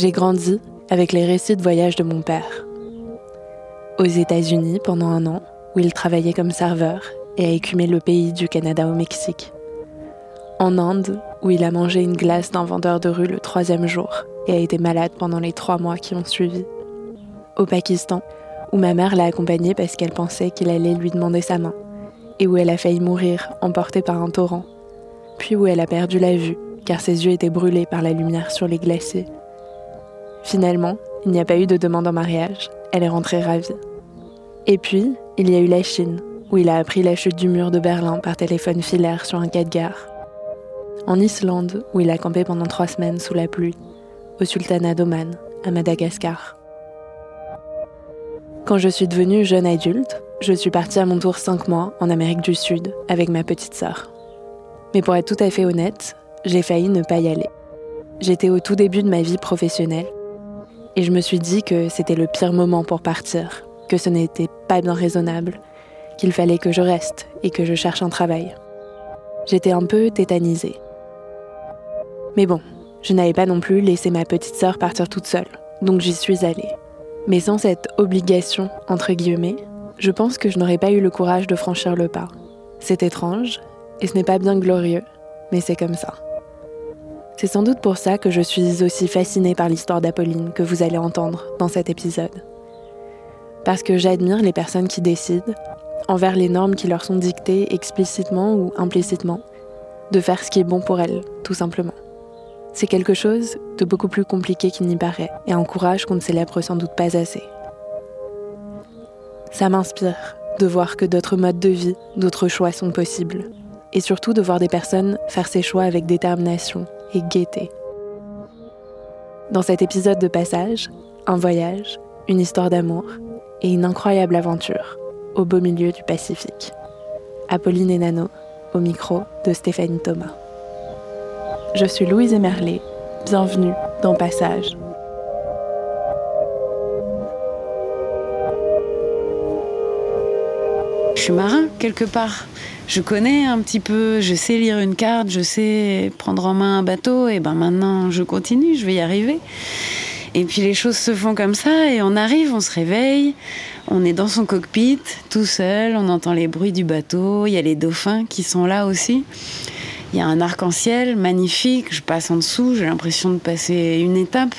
J'ai grandi avec les récits de voyage de mon père. Aux États-Unis pendant un an, où il travaillait comme serveur et a écumé le pays du Canada au Mexique. En Inde, où il a mangé une glace d'un vendeur de rue le troisième jour et a été malade pendant les trois mois qui ont suivi. Au Pakistan, où ma mère l'a accompagné parce qu'elle pensait qu'il allait lui demander sa main, et où elle a failli mourir emportée par un torrent, puis où elle a perdu la vue car ses yeux étaient brûlés par la lumière sur les glaciers. Finalement, il n'y a pas eu de demande en mariage, elle est rentrée ravie. Et puis, il y a eu la Chine, où il a appris la chute du mur de Berlin par téléphone filaire sur un quai de gare. En Islande, où il a campé pendant trois semaines sous la pluie. Au Sultanat d'Oman, à Madagascar. Quand je suis devenue jeune adulte, je suis partie à mon tour cinq mois en Amérique du Sud avec ma petite sœur. Mais pour être tout à fait honnête, j'ai failli ne pas y aller. J'étais au tout début de ma vie professionnelle et je me suis dit que c'était le pire moment pour partir, que ce n'était pas bien raisonnable, qu'il fallait que je reste et que je cherche un travail. J'étais un peu tétanisée. Mais bon, je n'avais pas non plus laissé ma petite sœur partir toute seule, donc j'y suis allée. Mais sans cette obligation, entre guillemets, je pense que je n'aurais pas eu le courage de franchir le pas. C'est étrange, et ce n'est pas bien glorieux, mais c'est comme ça. C'est sans doute pour ça que je suis aussi fascinée par l'histoire d'Apolline que vous allez entendre dans cet épisode. Parce que j'admire les personnes qui décident, envers les normes qui leur sont dictées explicitement ou implicitement, de faire ce qui est bon pour elles, tout simplement. C'est quelque chose de beaucoup plus compliqué qu'il n'y paraît et un courage qu'on ne célèbre sans doute pas assez. Ça m'inspire de voir que d'autres modes de vie, d'autres choix sont possibles. Et surtout de voir des personnes faire ces choix avec détermination et gaieté. Dans cet épisode de passage, un voyage, une histoire d'amour et une incroyable aventure au beau milieu du Pacifique. Apolline et Nano, au micro de Stéphanie Thomas. Je suis Louise Emerlé, bienvenue dans Passage. Je suis marin quelque part. Je connais un petit peu, je sais lire une carte, je sais prendre en main un bateau, et ben maintenant je continue, je vais y arriver. Et puis les choses se font comme ça, et on arrive, on se réveille, on est dans son cockpit, tout seul, on entend les bruits du bateau, il y a les dauphins qui sont là aussi. Il y a un arc-en-ciel magnifique, je passe en dessous, j'ai l'impression de passer une étape.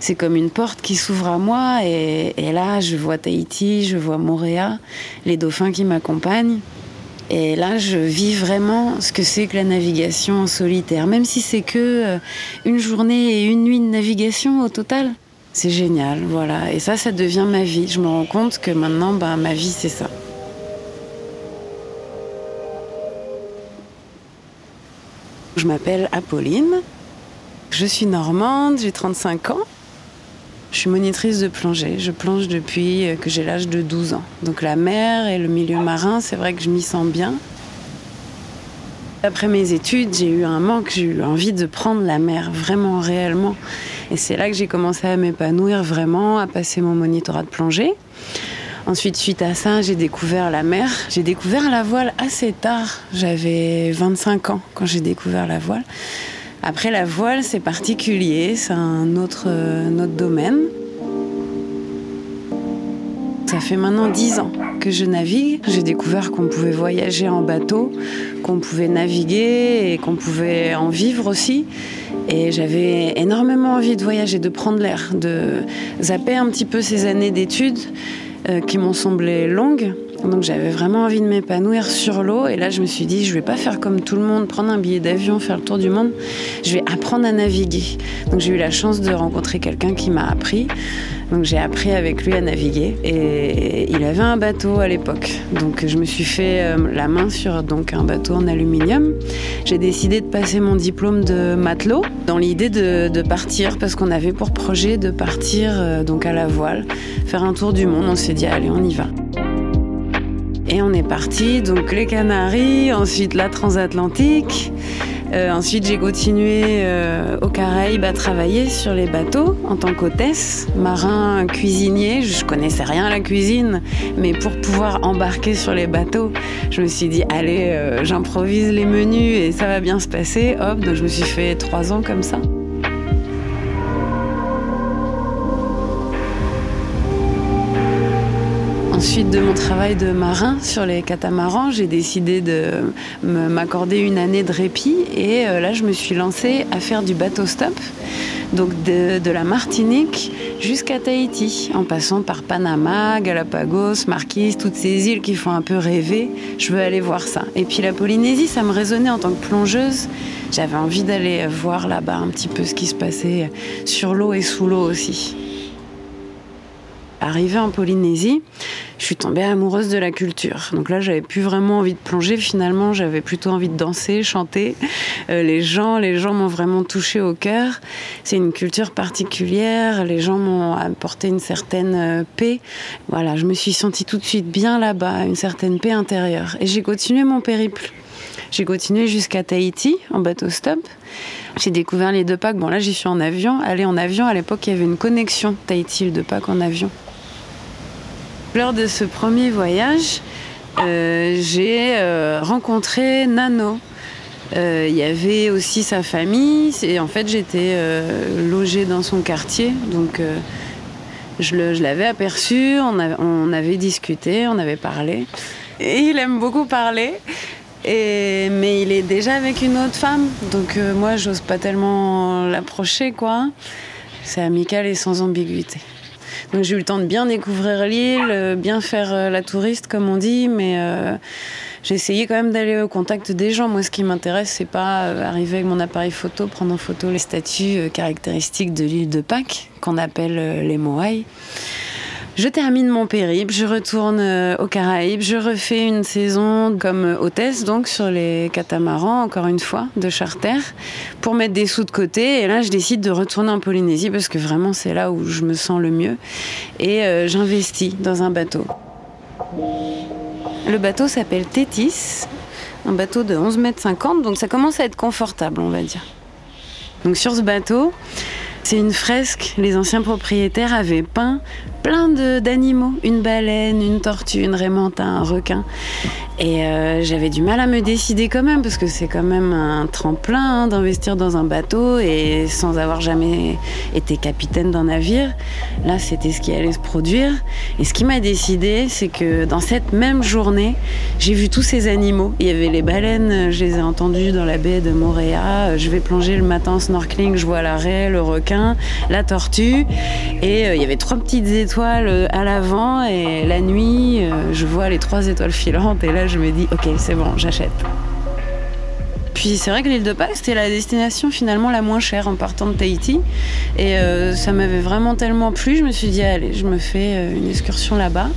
C'est comme une porte qui s'ouvre à moi et, là je vois Tahiti, je vois Moréa, les dauphins qui m'accompagnent. Et là je vis vraiment ce que c'est que la navigation en solitaire, même si c'est que euh, une journée et une nuit de navigation au total. C'est génial, voilà. Et ça, ça devient ma vie. Je me rends compte que maintenant, ben, ma vie, c'est ça. Je m'appelle Apolline. Je suis normande, j'ai 35 ans. Je suis monitrice de plongée. Je plonge depuis que j'ai l'âge de 12 ans. Donc la mer et le milieu marin, c'est vrai que je m'y sens bien. Après mes études, j'ai eu un manque, j'ai eu envie de prendre la mer vraiment réellement. Et c'est là que j'ai commencé à m'épanouir vraiment, à passer mon monitorat de plongée. Ensuite, suite à ça, j'ai découvert la mer. J'ai découvert la voile assez tard. J'avais 25 ans quand j'ai découvert la voile. Après, la voile, c'est particulier, c'est un autre, domaine. Ça fait maintenant 10 ans que je navigue. J'ai découvert qu'on pouvait voyager en bateau, qu'on pouvait naviguer et qu'on pouvait en vivre aussi. Et j'avais énormément envie de voyager, de prendre l'air, de zapper un petit peu ces années d'études euh, qui m'ont semblé longues. Donc j'avais vraiment envie de m'épanouir sur l'eau. Et là, je me suis dit, je vais pas faire comme tout le monde, prendre un billet d'avion, faire le tour du monde. Je vais apprendre à naviguer. Donc j'ai eu la chance de rencontrer quelqu'un qui m'a appris. Donc j'ai appris avec lui à naviguer. Et il avait un bateau à l'époque. Donc je me suis fait euh, la main sur donc, un bateau en aluminium. J'ai décidé de passer mon diplôme de matelot dans l'idée de, partir parce qu'on avait pour projet de partir euh, donc à la voile, faire un tour du monde. On s'est dit, allez, on y va. Et on est parti, donc les Canaries, ensuite la transatlantique. Euh, ensuite, j'ai continué euh, aux Caraïbes à travailler sur les bateaux en tant qu'hôtesse, marin, cuisinier. Je connaissais rien à la cuisine, mais pour pouvoir embarquer sur les bateaux, je me suis dit allez, euh, j'improvise les menus et ça va bien se passer. Hop, donc je me suis fait trois ans comme ça. Ensuite de mon travail de marin sur les catamarans, j'ai décidé de m'accorder une année de répit et euh, là je me suis lancée à faire du bateau stop, donc de, de la Martinique jusqu'à Tahiti, en passant par Panama, Galapagos, Marquise, toutes ces îles qui font un peu rêver. Je veux aller voir ça. Et puis la Polynésie, ça me résonnait en tant que plongeuse. J'avais envie d'aller voir là-bas un petit peu ce qui se passait sur l'eau et sous l'eau aussi. Arrivée en Polynésie, je suis tombée amoureuse de la culture. Donc là, j'avais plus vraiment envie de plonger. Finalement, j'avais plutôt envie de danser, chanter. Euh, les gens, les gens m'ont vraiment touchée au cœur. C'est une culture particulière. Les gens m'ont apporté une certaine euh, paix. Voilà, je me suis sentie tout de suite bien là-bas, une certaine paix intérieure. Et j'ai continué mon périple. J'ai continué jusqu'à Tahiti en bateau stop. J'ai découvert les deux packs. Bon, là, j'y suis en avion. Aller en avion, à l'époque, il y avait une connexion Tahiti, deux packs en avion. Lors de ce premier voyage, euh, j'ai euh, rencontré Nano. Euh, Il y avait aussi sa famille. Et en fait, j'étais logée dans son quartier. Donc, je l'avais aperçu, on, avait discuté, on avait parlé. Il aime beaucoup parler. Mais il est déjà avec une autre femme. Donc, moi, j'ose pas tellement l'approcher. C'est amical et sans ambiguïté. Donc j'ai eu le temps de bien découvrir l'île, euh, bien faire euh, la touriste comme on dit, mais euh, j'ai essayé quand même d'aller au contact des gens. Moi ce qui m'intéresse c'est pas arriver avec mon appareil photo, prendre en photo les statues caractéristiques de l'île de Pâques, qu'on appelle les Moai. Je termine mon périple, je retourne euh, aux Caraïbes, je refais une saison comme hôtesse, donc sur les catamarans, encore une fois, de charter, pour mettre des sous de côté. Et là, je décide de retourner en Polynésie parce que vraiment, c'est là où je me sens le mieux. Et euh, j'investis dans un bateau. Le bateau s'appelle Tétis, un bateau de 11 mètres 50, donc ça commence à être confortable, on va dire. Donc sur ce bateau, c'est une fresque. Les anciens propriétaires avaient peint plein d'animaux. Une baleine, une tortue, une raimentin, un requin. Et euh, j'avais du mal à me décider quand même, parce que c'est quand même un tremplin hein, d'investir dans un bateau et sans avoir jamais été capitaine d'un navire. Là, c'était ce qui allait se produire. Et ce qui m'a décidé, c'est que dans cette même journée, j'ai vu tous ces animaux. Il y avait les baleines, je les ai entendues dans la baie de Moréa. Je vais plonger le matin en snorkeling, je vois la raie, le requin, la tortue. Et euh, il y avait trois petites euh, à l'avant. Et la nuit, euh, je vois les trois étoiles filantes. Et là, je me dis, ok, c'est bon, j'achète. Puis c'est vrai que l'île de Pâques, c'était la destination finalement la moins chère en partant de Tahiti. Et euh, ça m'avait vraiment tellement plu, je me suis dit, allez, je me fais une excursion là-bas.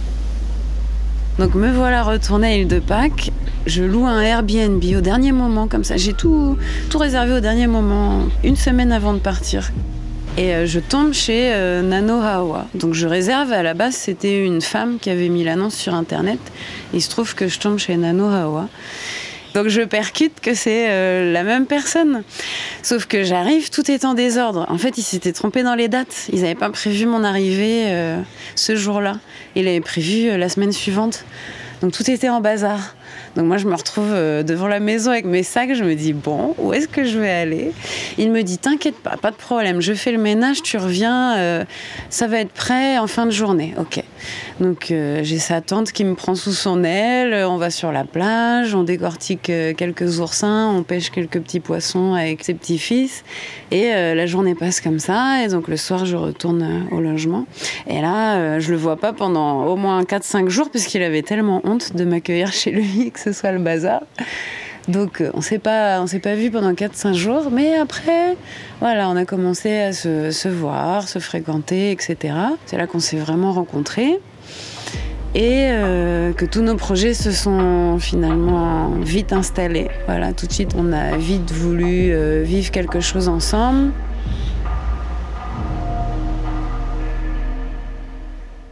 Donc me voilà retournée à l'île de Pâques. Je loue un Airbnb au dernier moment, comme ça. J'ai tout, tout réservé au dernier moment, une semaine avant de partir. Et euh, je tombe chez euh, Nano Hawa. Donc je réserve, à la base c'était une femme qui avait mis l'annonce sur internet. Il se trouve que je tombe chez Nano Hawa. Donc je percute que c'est euh, la même personne. Sauf que j'arrive, tout est en désordre. En fait, ils s'étaient trompés dans les dates. Ils n'avaient pas prévu mon arrivée euh, ce jour-là. Ils l'avaient prévu euh, la semaine suivante. Donc tout était en bazar. Donc moi je me retrouve euh, devant la maison avec mes sacs, je me dis bon, où est-ce que je vais aller? Il me dit t'inquiète pas, pas de problème, je fais le ménage, tu reviens, euh, ça va être prêt en fin de journée. Ok. Donc euh, j'ai sa tante qui me prend sous son aile, on va sur la plage, on décortique quelques oursins, on pêche quelques petits poissons avec ses petits-fils. Et la journée passe comme ça, et donc le soir je retourne au logement. Et là, je le vois pas pendant au moins 4-5 jours, puisqu'il avait tellement honte de m'accueillir chez lui, que ce soit le bazar. Donc euh, on s'est pas, on s'est pas vu pendant 4-5 jours, mais après, voilà, on a commencé à se, voir, se fréquenter, etc. C'est là qu'on s'est vraiment rencontrés et euh, que tous nos projets se sont finalement vite installés. Voilà, tout de suite, on a vite voulu euh, vivre quelque chose ensemble.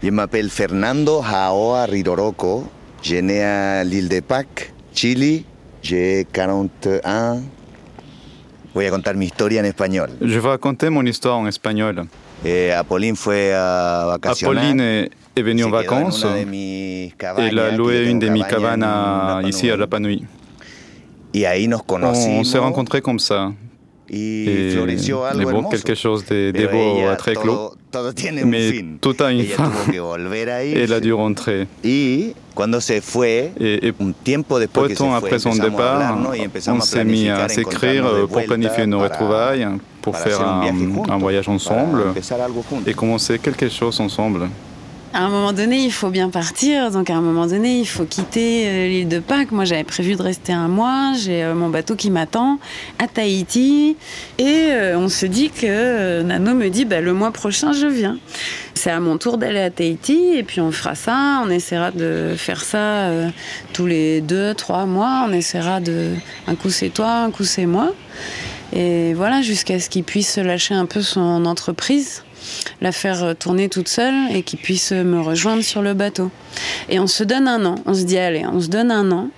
Je m'appelle Fernando Jaoa Ridoroko. Je suis né à l'île de Pâques, Chili. J'ai 41. Voy a contar mi historia en español. Je vais raconter mon histoire en espagnol. Eh, Apolline fue a vacacionar. Apolline est, est venue en vacances et elle a loué une de mes cabanes ici à Nui. Rapa Nui. Y ahí nos On, conocimos. on s'est rencontrés comme ça. Y Et, floreció algo hermoso. quelque chose de, de beau ella, très todo, clos. todo tiene un Mais fin. tout a une Ella fin. tuvo que volver a elle dû rentrer. Y cuando se fue, Et, et un tiempo después peu que se fue, après son départ, on s'est mis à s'écrire euh, pour planifier nos retrouvailles, pour para faire un voyage ensemble et commencer quelque chose ensemble. À un moment donné, il faut bien partir. Donc, à un moment donné, il faut quitter euh, l'île de Pâques. Moi, j'avais prévu de rester un mois. J'ai euh, mon bateau qui m'attend à Tahiti. Et euh, on se dit que Nano me dit bah, le mois prochain, je viens. C'est à mon tour d'aller à Tahiti. Et puis, on fera ça. On essaiera de faire ça tous les deux, trois mois. On essaiera de. Un coup, c'est toi, un coup, c'est moi. Et voilà, jusqu'à ce qu'il puisse lâcher un peu son entreprise la faire tourner toute seule et qu'il puisse me rejoindre sur le bateau. Et on se donne un an. On se dit, allez, on se donne un an.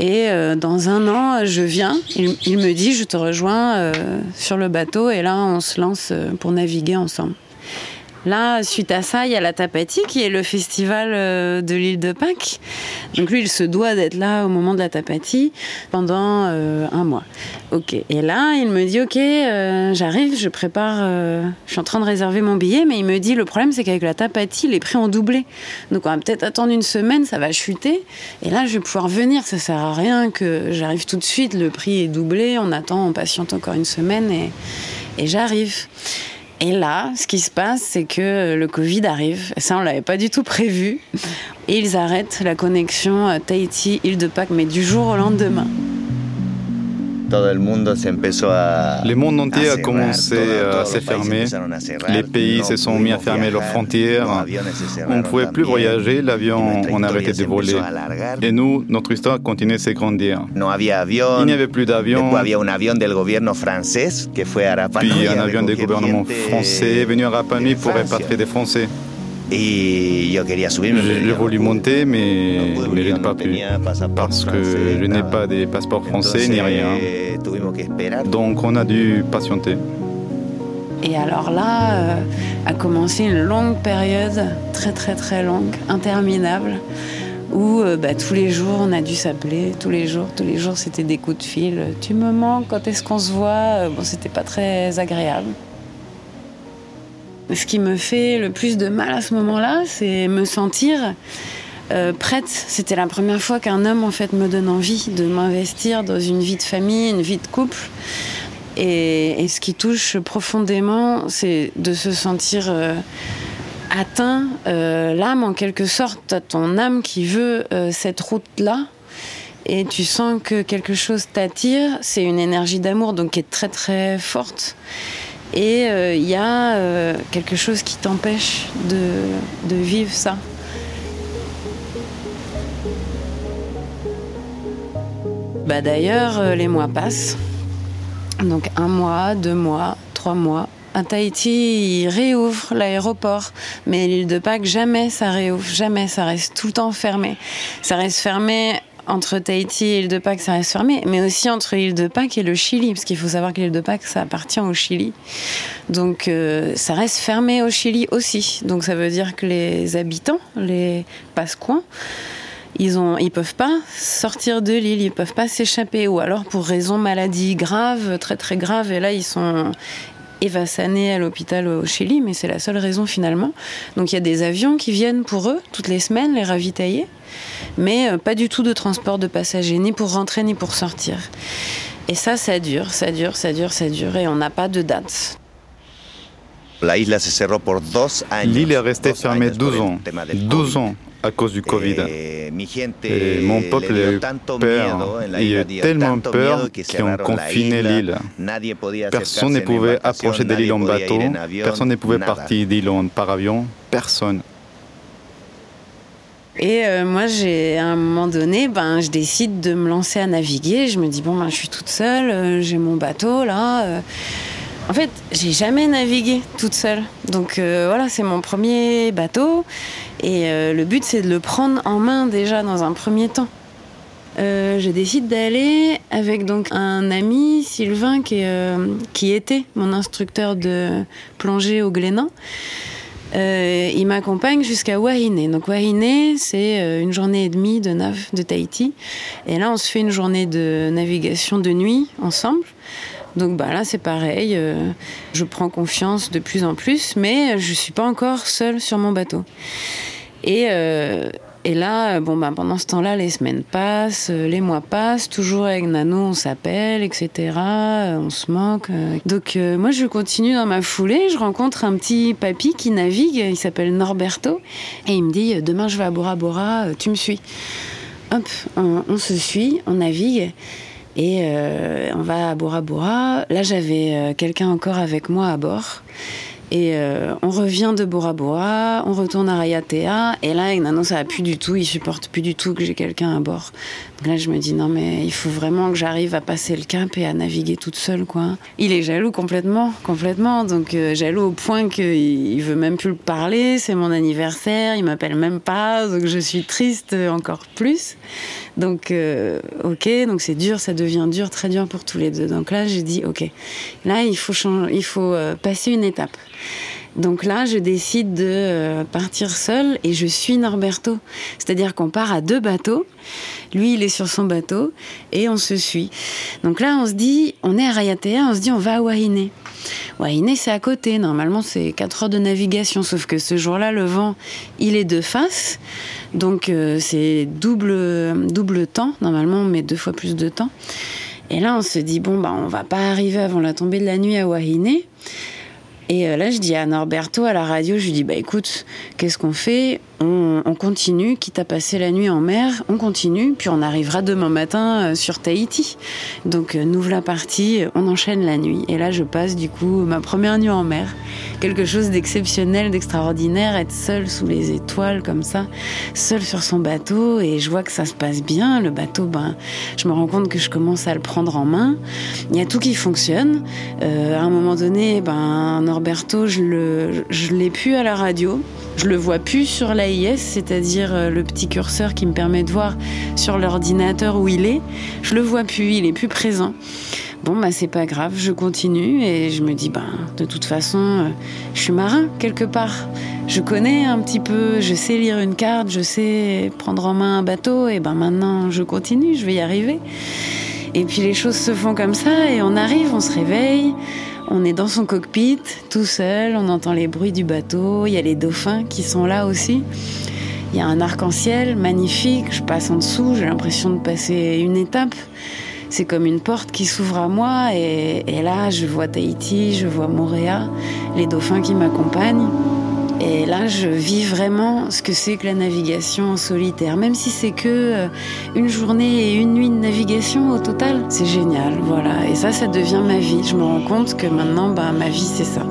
Et euh, dans un an, je viens. Il, me dit, je te rejoins euh, sur le bateau. Et là, on se lance euh, pour naviguer ensemble. Là, suite à ça, il y a la Tapati, qui est le festival euh, de l'île de Pâques. Donc lui, il se doit d'être là au moment de la Tapati pendant euh, un mois. Ok. Et là, il me dit, ok, euh, j'arrive, je prépare, je suis en train de réserver mon billet, mais il me dit, le problème, c'est qu'avec la Tapati, les prix ont doublé. Donc on va peut-être attendre une semaine, ça va chuter. Et là, je vais pouvoir venir. Ça sert à rien que j'arrive tout de suite. Le prix est doublé. On attend, on patiente encore une semaine et j'arrive. Et là, ce qui se passe, c'est que le Covid arrive. Ça, on l'avait pas du tout prévu. Et ils arrêtent la connexion euh, Tahiti-Île de Pâques, mais du jour au lendemain. Le monde entier a commencé todo- à se fermer. Les pays se sont mis à fermer leurs frontières. se On ne pouvait plus voyager, l'avion, on a historia arrêté se de voler. Et nous, notre histoire continuait de había avión. Il n'y avait plus d'avion. Puis un avion gouvernements gente français est venu à Rapa Nui pour répatrier des Français. Y yo quería subirme. J'ai voulu monter, mais, je n'ai pas pu. Parce que je n'ai pas de passeport français ni rien. Donc on a dû patienter. Et alors là, euh, a commencé une longue période, très très très longue, interminable, où euh, bah, tous les jours on a dû s'appeler, tous les jours, tous les jours c'était des coups de fil. Tu me manques, quand est-ce qu'on se voit? Euh, Bon, c'était pas très agréable. Ce qui me fait le plus de mal à ce moment-là, c'est me sentir euh, prête. C'était la première fois qu'un homme en fait me donne envie de m'investir dans une vie de famille, une vie de couple. Et, ce qui touche profondément, c'est de se sentir euh, atteint, euh, l'âme en quelque sorte, t'as ton âme qui veut cette route-là. Et tu sens que quelque chose t'attire, c'est une énergie d'amour donc qui est très très forte. Et euh, il y a euh, quelque chose qui t'empêche de, vivre ça. Bah d'ailleurs, euh, les mois passent. Donc un mois, deux mois, trois mois. À Tahiti, ils réouvrent l'aéroport, mais l'île de Pâques, jamais ça réouvre, jamais, ça reste tout le temps fermé. Ça reste fermé entre Tahiti et l'île de Pâques, ça reste fermé, mais aussi entre l'île de Pâques et le Chili, parce qu'il faut savoir que l'île de Pâques, ça appartient au Chili. Donc euh, ça reste fermé au Chili aussi. Donc ça veut dire que les habitants, les pascoins, ils ont, ils peuvent pas sortir de l'île, ils peuvent pas s'échapper, ou alors pour raison maladie grave, très très grave, et là ils sont et va s'aner à l'hôpital au Chili, mais c'est la seule raison finalement. Donc il y a des avions qui viennent pour eux toutes les semaines les ravitailler, mais euh, pas du tout de transport de passagers, ni pour rentrer ni pour sortir. Et ça, ça dure, ça dure, ça dure, ça dure, et on n'a pas de date. La isla se cerró por dos años. L'île est restée fermée años por 12 el ans. tema del 12 COVID. ans à cause du Covid. Et mon peuple le a eu peur. Il y a eu tellement peur qu'ils ont confiné l'île. Personne ne pouvait approcher de l'île en bateau, personne ne pouvait partir d'île en- par avion, personne. Et euh, moi, j'ai à un moment donné, ben, je décide de me lancer à naviguer. Je me dis bon, ben, je suis toute seule, euh, j'ai mon bateau là. euh. En fait, j'ai jamais navigué toute seule. Donc euh, voilà, c'est mon premier bateau. Et euh, le but, c'est de le prendre en main déjà dans un premier temps. Euh, je décide d'aller avec donc un ami, Sylvain, qui, était mon instructeur de plongée au Glénan. Il m'accompagne jusqu'à Wahine. Donc Wahine, c'est une journée et demie de nav de Tahiti. Et là, on se fait une journée de navigation de nuit ensemble. Donc bah, là, c'est pareil. euh, je prends confiance de plus en plus, mais je suis pas encore seule sur mon bateau. Et, euh, et là, bon, bah, pendant ce temps-là, les semaines passent, euh, les mois passent, toujours avec Nano, on s'appelle, etc. On se manque. Donc, moi, je continue dans ma foulée. Je rencontre un petit papy qui navigue, il s'appelle Norberto, et il me dit Demain, je vais à Bora Bora, tu me suis. Hop, on se suit, on navigue. Et euh, on va à Bora Bora. Là, j'avais euh, quelqu'un encore avec moi à bord. Et euh, on revient de Bora Bora, on retourne à Rayatea. Et là, Nano, ça va plus du tout. Il supporte plus du tout que j'ai quelqu'un à bord. Là, je me dis, non, mais il faut vraiment que j'arrive à passer le cap et à naviguer toute seule, quoi. Il est jaloux complètement, complètement. Donc, euh, jaloux au point qu'il il veut même plus le parler. C'est mon anniversaire, il m'appelle même pas. Donc, je suis triste encore plus. Donc, euh, ok, donc c'est dur, ça devient dur, très dur pour tous les deux. Donc là, j'ai dit, ok, là, il faut, changer, il faut euh, passer une étape. Donc là, je décide de partir seule et je suis Norberto. C'est-à-dire qu'on part à deux bateaux. Lui, il est sur son bateau et on se suit. Donc là, on se dit, on est à Rayatea, on se dit, on va à Wahine. Wahine, c'est à côté. Normalement, c'est 4 heures de navigation. Sauf que ce jour-là, le vent, il est de face. Donc euh, c'est double, double temps. Normalement, on met deux fois plus de temps. Et là, on se dit, bon, bah, on va pas arriver avant la tombée de la nuit à Wahine. Et euh, là, je dis à Norberto, à la radio, je lui dis, bah écoute, qu'est-ce qu'on fait? On, on continue, quitte à passer la nuit en mer, on continue, puis on arrivera demain matin euh, sur Tahiti. Donc, euh, nous voilà partis, on enchaîne la nuit. Et là, je passe du coup ma première nuit en mer. Quelque chose d'exceptionnel, d'extraordinaire, être seule sous les étoiles comme ça, seule sur son bateau, et je vois que ça se passe bien. Le bateau, ben, je me rends compte que je commence à le prendre en main. Il y a tout qui fonctionne. Euh, à un moment donné, ben, Norberto, je le, je l'ai plus à la radio. Je le vois plus sur l'AIS, c'est-à-dire euh, le petit curseur qui me permet de voir sur l'ordinateur où il est. Je le vois plus, il est plus présent. Bon, bah c'est pas grave, je continue et je me dis, ben, de toute façon, euh, je suis marin quelque part. Je connais un petit peu, je sais lire une carte, je sais prendre en main un bateau et ben maintenant je continue, je vais y arriver. Et puis les choses se font comme ça et on arrive, on se réveille. On est dans son cockpit, tout seul, on entend les bruits du bateau, il y a les dauphins qui sont là aussi. Il y a un arc-en-ciel magnifique, je passe en dessous, j'ai l'impression de passer une étape. C'est comme une porte qui s'ouvre à moi et, là je vois Tahiti, je vois Moréa, les dauphins qui m'accompagnent. Et là, je vis vraiment ce que c'est que la navigation en solitaire. Même si c'est que euh, une journée et une nuit de navigation au total, c'est génial, voilà. Et ça, ça devient ma vie. Je me rends compte que maintenant, bah, ma vie, c'est ça.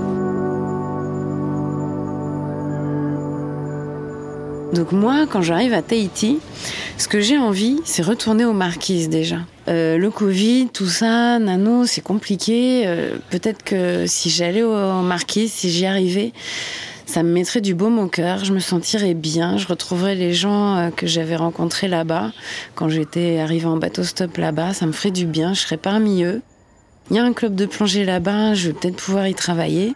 Donc moi, quand j'arrive à Tahiti, ce que j'ai envie, c'est retourner aux marquises déjà. Euh, le Covid, tout ça, nano, c'est compliqué. Euh, Peut-être que si j'allais aux, marquises, si j'y arrivais, ça me mettrait du baume au cœur, je me sentirais bien, je retrouverais les gens euh, que j'avais rencontrés là-bas, quand j'étais arrivée en bateau stop là-bas, ça me ferait du bien, je serais parmi eux. Il y a un club de plongée là-bas, je vais peut-être pouvoir y travailler.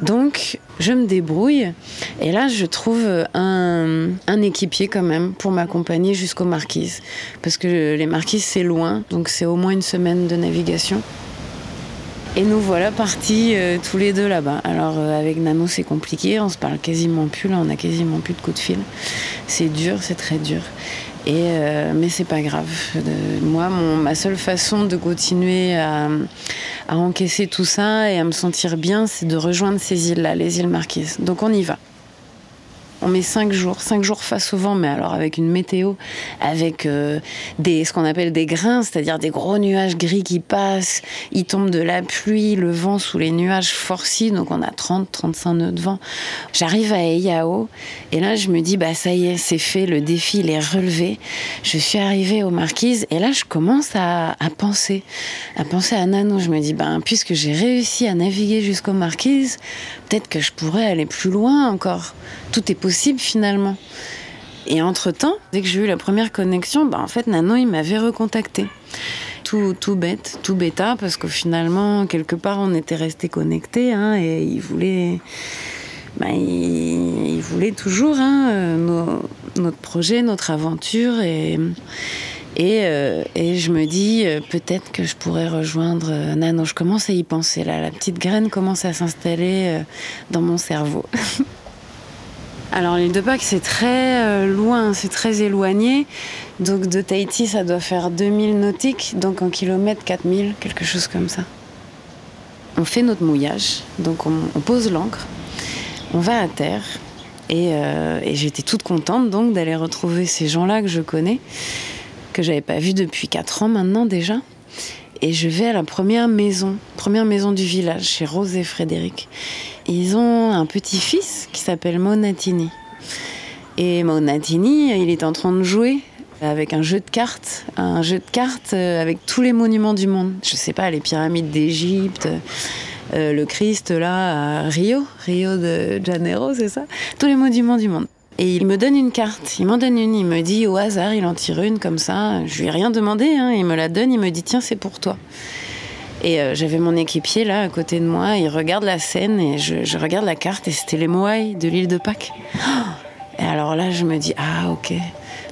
Donc, je me débrouille et là, je trouve un, un équipier quand même pour m'accompagner jusqu'aux marquises. Parce que les marquises, c'est loin, donc c'est au moins une semaine de navigation. Et nous voilà partis euh, tous les deux là-bas. Alors euh, avec Nano c'est compliqué, on se parle quasiment plus là, on a quasiment plus de coups de fil. C'est dur, c'est très dur. Et euh, mais c'est pas grave. Moi, mon, ma seule façon de continuer à, à encaisser tout ça et à me sentir bien, c'est de rejoindre ces îles-là, les îles Marquises. Donc on y va. On met cinq jours, cinq jours face au vent, mais alors avec une météo, avec euh, des, ce qu'on appelle des grains, c'est-à-dire des gros nuages gris qui passent, il tombe de la pluie, le vent sous les nuages forcit, donc on a 30, 35 nœuds de vent. J'arrive à Eyao, et là je me dis, bah ça y est, c'est fait, le défi il est relevé. Je suis arrivée aux Marquises, et là je commence à, penser, à penser à Nano. Je me dis, ben puisque j'ai réussi à naviguer jusqu'aux Marquises, peut-être que je pourrais aller plus loin encore. Tout est possible finalement. Et entre-temps, dès que j'ai eu la première connexion, bah en fait, Nano, il m'avait recontacté. Tout, tout bête, tout bêta, parce que finalement, quelque part, on était restés connectés, hein, et il voulait, bah, il, voulait toujours hein, euh, notre projet, notre aventure, et, et, euh, et je me dis, euh, peut-être que je pourrais rejoindre Nano. Je commence à y penser, là, la petite graine commence à s'installer dans mon cerveau. Alors l'île de Pâques, c'est très euh, loin, c'est très éloigné. Donc de Tahiti, ça doit faire 2000 nautiques, donc en kilomètres 4000, quelque chose comme ça. On fait notre mouillage, donc on, pose l'ancre, on va à terre. Et, euh, et j'étais toute contente donc d'aller retrouver ces gens-là que je connais, que j'avais pas vus depuis 4 ans maintenant déjà. Et je vais à la première maison, première maison du village, chez Rose et Frédéric. Ils ont un petit-fils qui s'appelle Monatini. Et Monatini, il est en train de jouer avec un jeu de cartes, un jeu de cartes euh, avec tous les monuments du monde. Je sais pas, les pyramides d'Égypte, euh, le Christ là à Rio, Rio de Janeiro, c'est ça? Tous les monuments du monde. Et il me donne une carte, il m'en donne une, il me dit au hasard, il en tire une comme ça. Je lui ai rien demandé, hein, il me la donne, il me dit tiens, c'est pour toi. Et euh, j'avais mon équipier là à côté de moi, il regarde la scène et je, regarde la carte et c'était les Moai de l'île de Pâques. Et alors là, je me dis ah ok,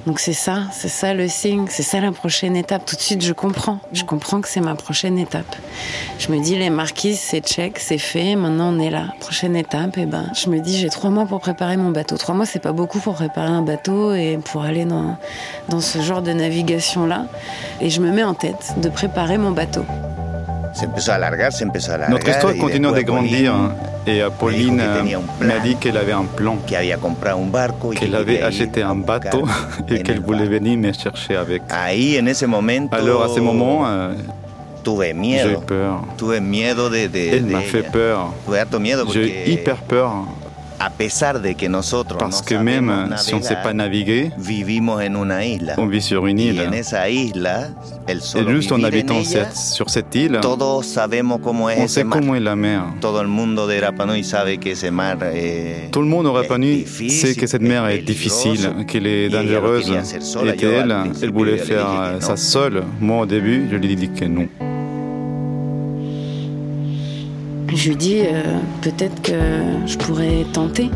donc c'est ça, c'est ça le signe, c'est ça la prochaine étape. Tout de suite, je comprends, je comprends que c'est ma prochaine étape. Je me dis les marquises, c'est check, c'est fait, maintenant on est là. Prochaine étape, et ben je me dis j'ai trois mois pour préparer mon bateau. Trois mois, c'est pas beaucoup pour préparer un bateau et pour aller dans dans ce genre de navigation là. Et je me mets en tête de préparer mon bateau. Se empezó a alargar, se empezó a alargar. Notre histoire continue de grandir Pauline, et Pauline m'a dit qu'elle avait un plan, qu'elle que avait acheté un bateau et qu'elle el voulait venir me chercher avec. Alors à ce moment, euh, tuve j'ai eu miedo. peur. Tuve miedo de, de, Elle m'a fait peur. J'ai hyper peur parce que même si on ne sait pas naviguer, on vit sur une île. Et juste en habitant cette- sur cette île, on sait comment est la mer. Eh, Tout le monde au Rapanui difícil, sait que cette mer es est difficile, qu'elle est dangereuse. Et elle, elle voulait faire ça seule. Moi, au début, je lui ai dit que non. Je lui dis euh, peut-être que je pourrais tenter,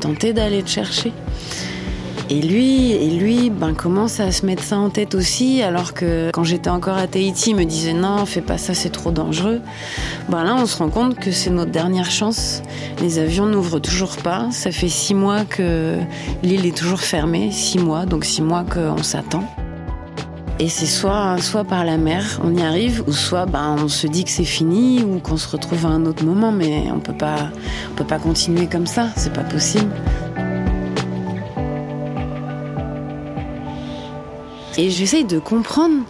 tenter d'aller te chercher. Et lui, et lui, ben commence à se mettre ça en tête aussi, alors que quand j'étais encore à Tahiti, il me disait non, fais pas ça, c'est trop dangereux. Ben là, on se rend compte que c'est notre dernière chance. Les avions n'ouvrent toujours pas. Ça fait six mois que l'île est toujours fermée, six mois, donc six mois qu'on s'attend. Et c'est soit, soit par la mer, on y arrive, ou soit ben, on se dit que c'est fini, ou qu'on se retrouve à un autre moment, mais on peut pas, on peut pas continuer comme ça, c'est pas possible. Et j'essaye de comprendre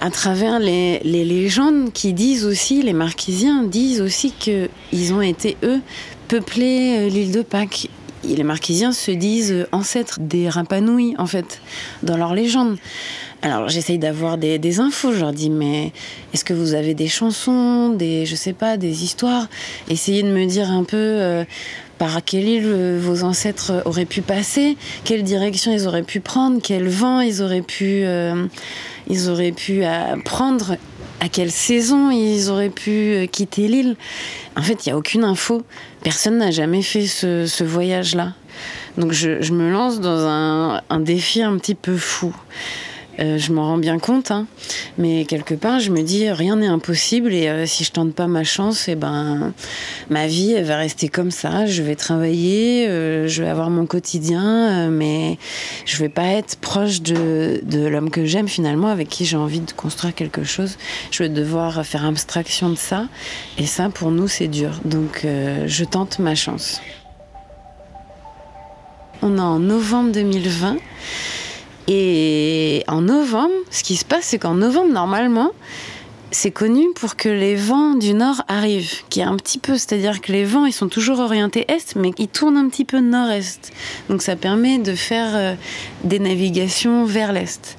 à travers les, légendes qui disent aussi, les Marquisiens disent aussi que ils ont été eux peupler euh, l'île de Pâques. Les Marquisiens se disent euh, ancêtres des Rapanouis en fait dans leurs légendes. Alors j'essaye d'avoir des, infos, je leur dis mais est-ce que vous avez des chansons, des je sais pas, des histoires? Essayez de me dire un peu euh, par quelle île euh, vos ancêtres auraient pu passer, quelle direction ils auraient pu prendre, quel vent ils auraient pu euh, ils auraient pu euh, prendre, à quelle saison ils auraient pu euh, quitter l'île. En fait, il y a aucune info. Personne n'a jamais fait ce, voyage-là. Donc je, me lance dans un défi un petit peu fou. Euh, je m'en rends bien compte, hein. mais quelque part, je me dis rien n'est impossible et euh, si je tente pas ma chance, et ben ma vie va rester comme ça. Je vais travailler, euh, je vais avoir mon quotidien, mais je vais pas être proche de, l'homme que j'aime finalement, avec qui j'ai envie de construire quelque chose. Je vais devoir faire abstraction de ça et ça pour nous c'est dur. Donc je tente ma chance. On est en novembre 2020. Et en novembre, ce qui se passe, c'est qu'en novembre, normalement, c'est connu pour que les vents du nord arrivent, qui est un petit peu, c'est-à-dire que les vents, ils sont toujours orientés est, mais ils tournent un petit peu nord-est. Donc ça permet de faire euh, des navigations vers l'est.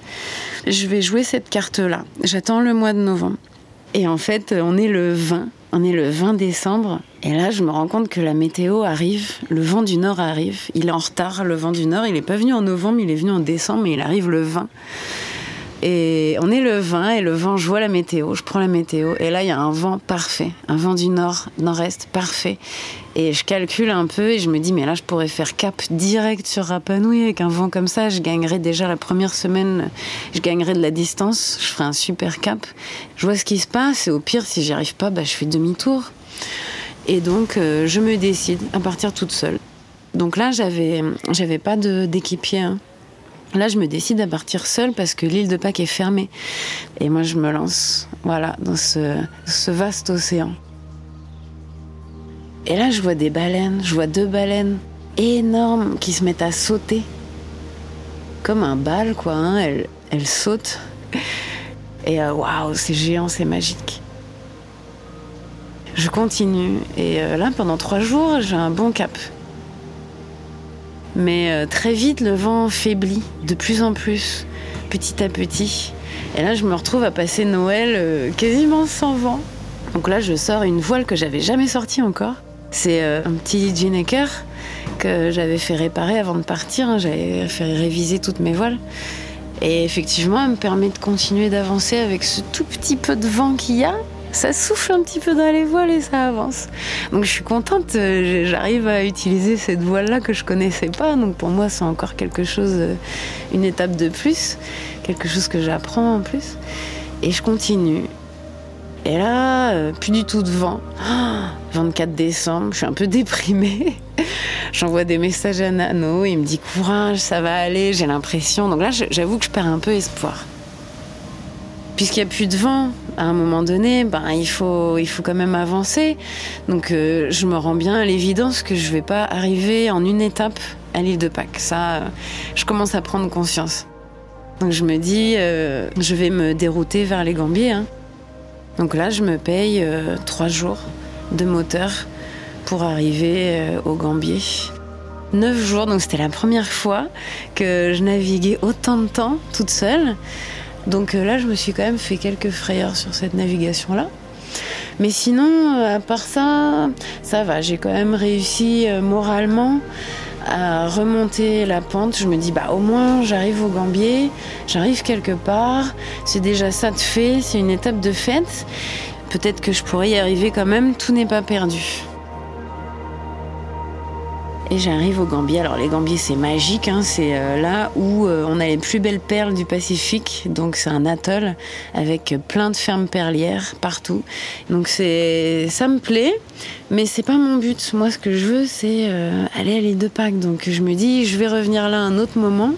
Je vais jouer cette carte-là. J'attends le mois de novembre. Et en fait, on est le 20. On est le 20 décembre. Et là, je me rends compte que la météo arrive. Le vent du nord arrive. Il est en retard, le vent du nord. Il n'est pas venu en novembre, il est venu en décembre, mais il arrive le 20. Et on est le 20 et le vent, je vois la météo, je prends la météo et là il y a un vent parfait, un vent du nord, nord-est parfait. Et je calcule un peu et je me dis mais là je pourrais faire cap direct sur Rapa Nui avec un vent comme ça, je gagnerais déjà la première semaine, je gagnerais de la distance, je ferai un super cap. Je vois ce qui se passe et au pire si j'y arrive pas, bah, je fais demi-tour. Et donc euh, je me décide à partir toute seule. Donc là j'avais j'avais pas d'équipier. hein. Là, je me décide à partir seule parce que l'île de Pâques est fermée. Et moi, je me lance, voilà, dans ce, vaste océan. Et là, je vois des baleines, je vois deux baleines énormes qui se mettent à sauter. Comme un bal, quoi. hein, Elles, elles sautent. Et euh, waouh, c'est géant, c'est magique. Je continue. Et euh, là, pendant trois jours, j'ai un bon cap. Mais euh, très vite, le vent faiblit de plus en plus, petit à petit. Et là, je me retrouve à passer Noël euh, quasiment sans vent. Donc là, je sors une voile que j'avais jamais sortie encore. C'est un petit Ginecker que j'avais fait réparer avant de partir. hein. J'avais fait réviser toutes mes voiles. Et effectivement, elle me permet de continuer d'avancer avec ce tout petit peu de vent qu'il y a. Ça souffle un petit peu dans les voiles et ça avance. Donc je suis contente, euh, j'arrive à utiliser cette voile-là que je connaissais pas. Donc pour moi, c'est encore quelque chose, euh, une étape de plus, quelque chose que j'apprends en plus. Et je continue. Et là, euh, plus du tout de vent. Ah, 24 décembre, je suis un peu déprimée. J'envoie des messages à Nano, il me dit courage, ça va aller, j'ai l'impression. Donc là, j'avoue que je perds un peu espoir. Puisqu'il n'y a plus de vent, à un moment donné, ben, il, faut, il faut quand même avancer. Donc euh, je me rends bien à l'évidence que je ne vais pas arriver en une étape à l'île de Pâques. Ça, euh, je commence à prendre conscience. Donc je me dis, euh, je vais me dérouter vers les Gambiers. hein. Donc là, je me paye trois jours de moteur pour arriver aux Gambiers. Neuf jours, donc c'était la première fois que je naviguais autant de temps toute seule. Donc euh, là, je me suis quand même fait quelques frayeurs sur cette navigation-là. Mais sinon, euh, à part ça, ça va. J'ai quand même réussi euh, moralement à remonter la pente. Je me dis, bah au moins, j'arrive au Gambier, j'arrive quelque part. C'est déjà ça de fait, c'est une étape de fête. Peut-être que je pourrais y arriver quand même. Tout n'est pas perdu. Et j'arrive au Gambier. Alors les Gambiers c'est magique, hein. c'est euh, là où euh, on a les plus belles perles du Pacifique. Donc c'est un atoll avec plein de fermes perlières partout. Donc c'est, ça me plaît, mais c'est pas mon but. Moi ce que je veux c'est euh, aller à l'île de Pâques. Donc je me dis je vais revenir là un autre moment.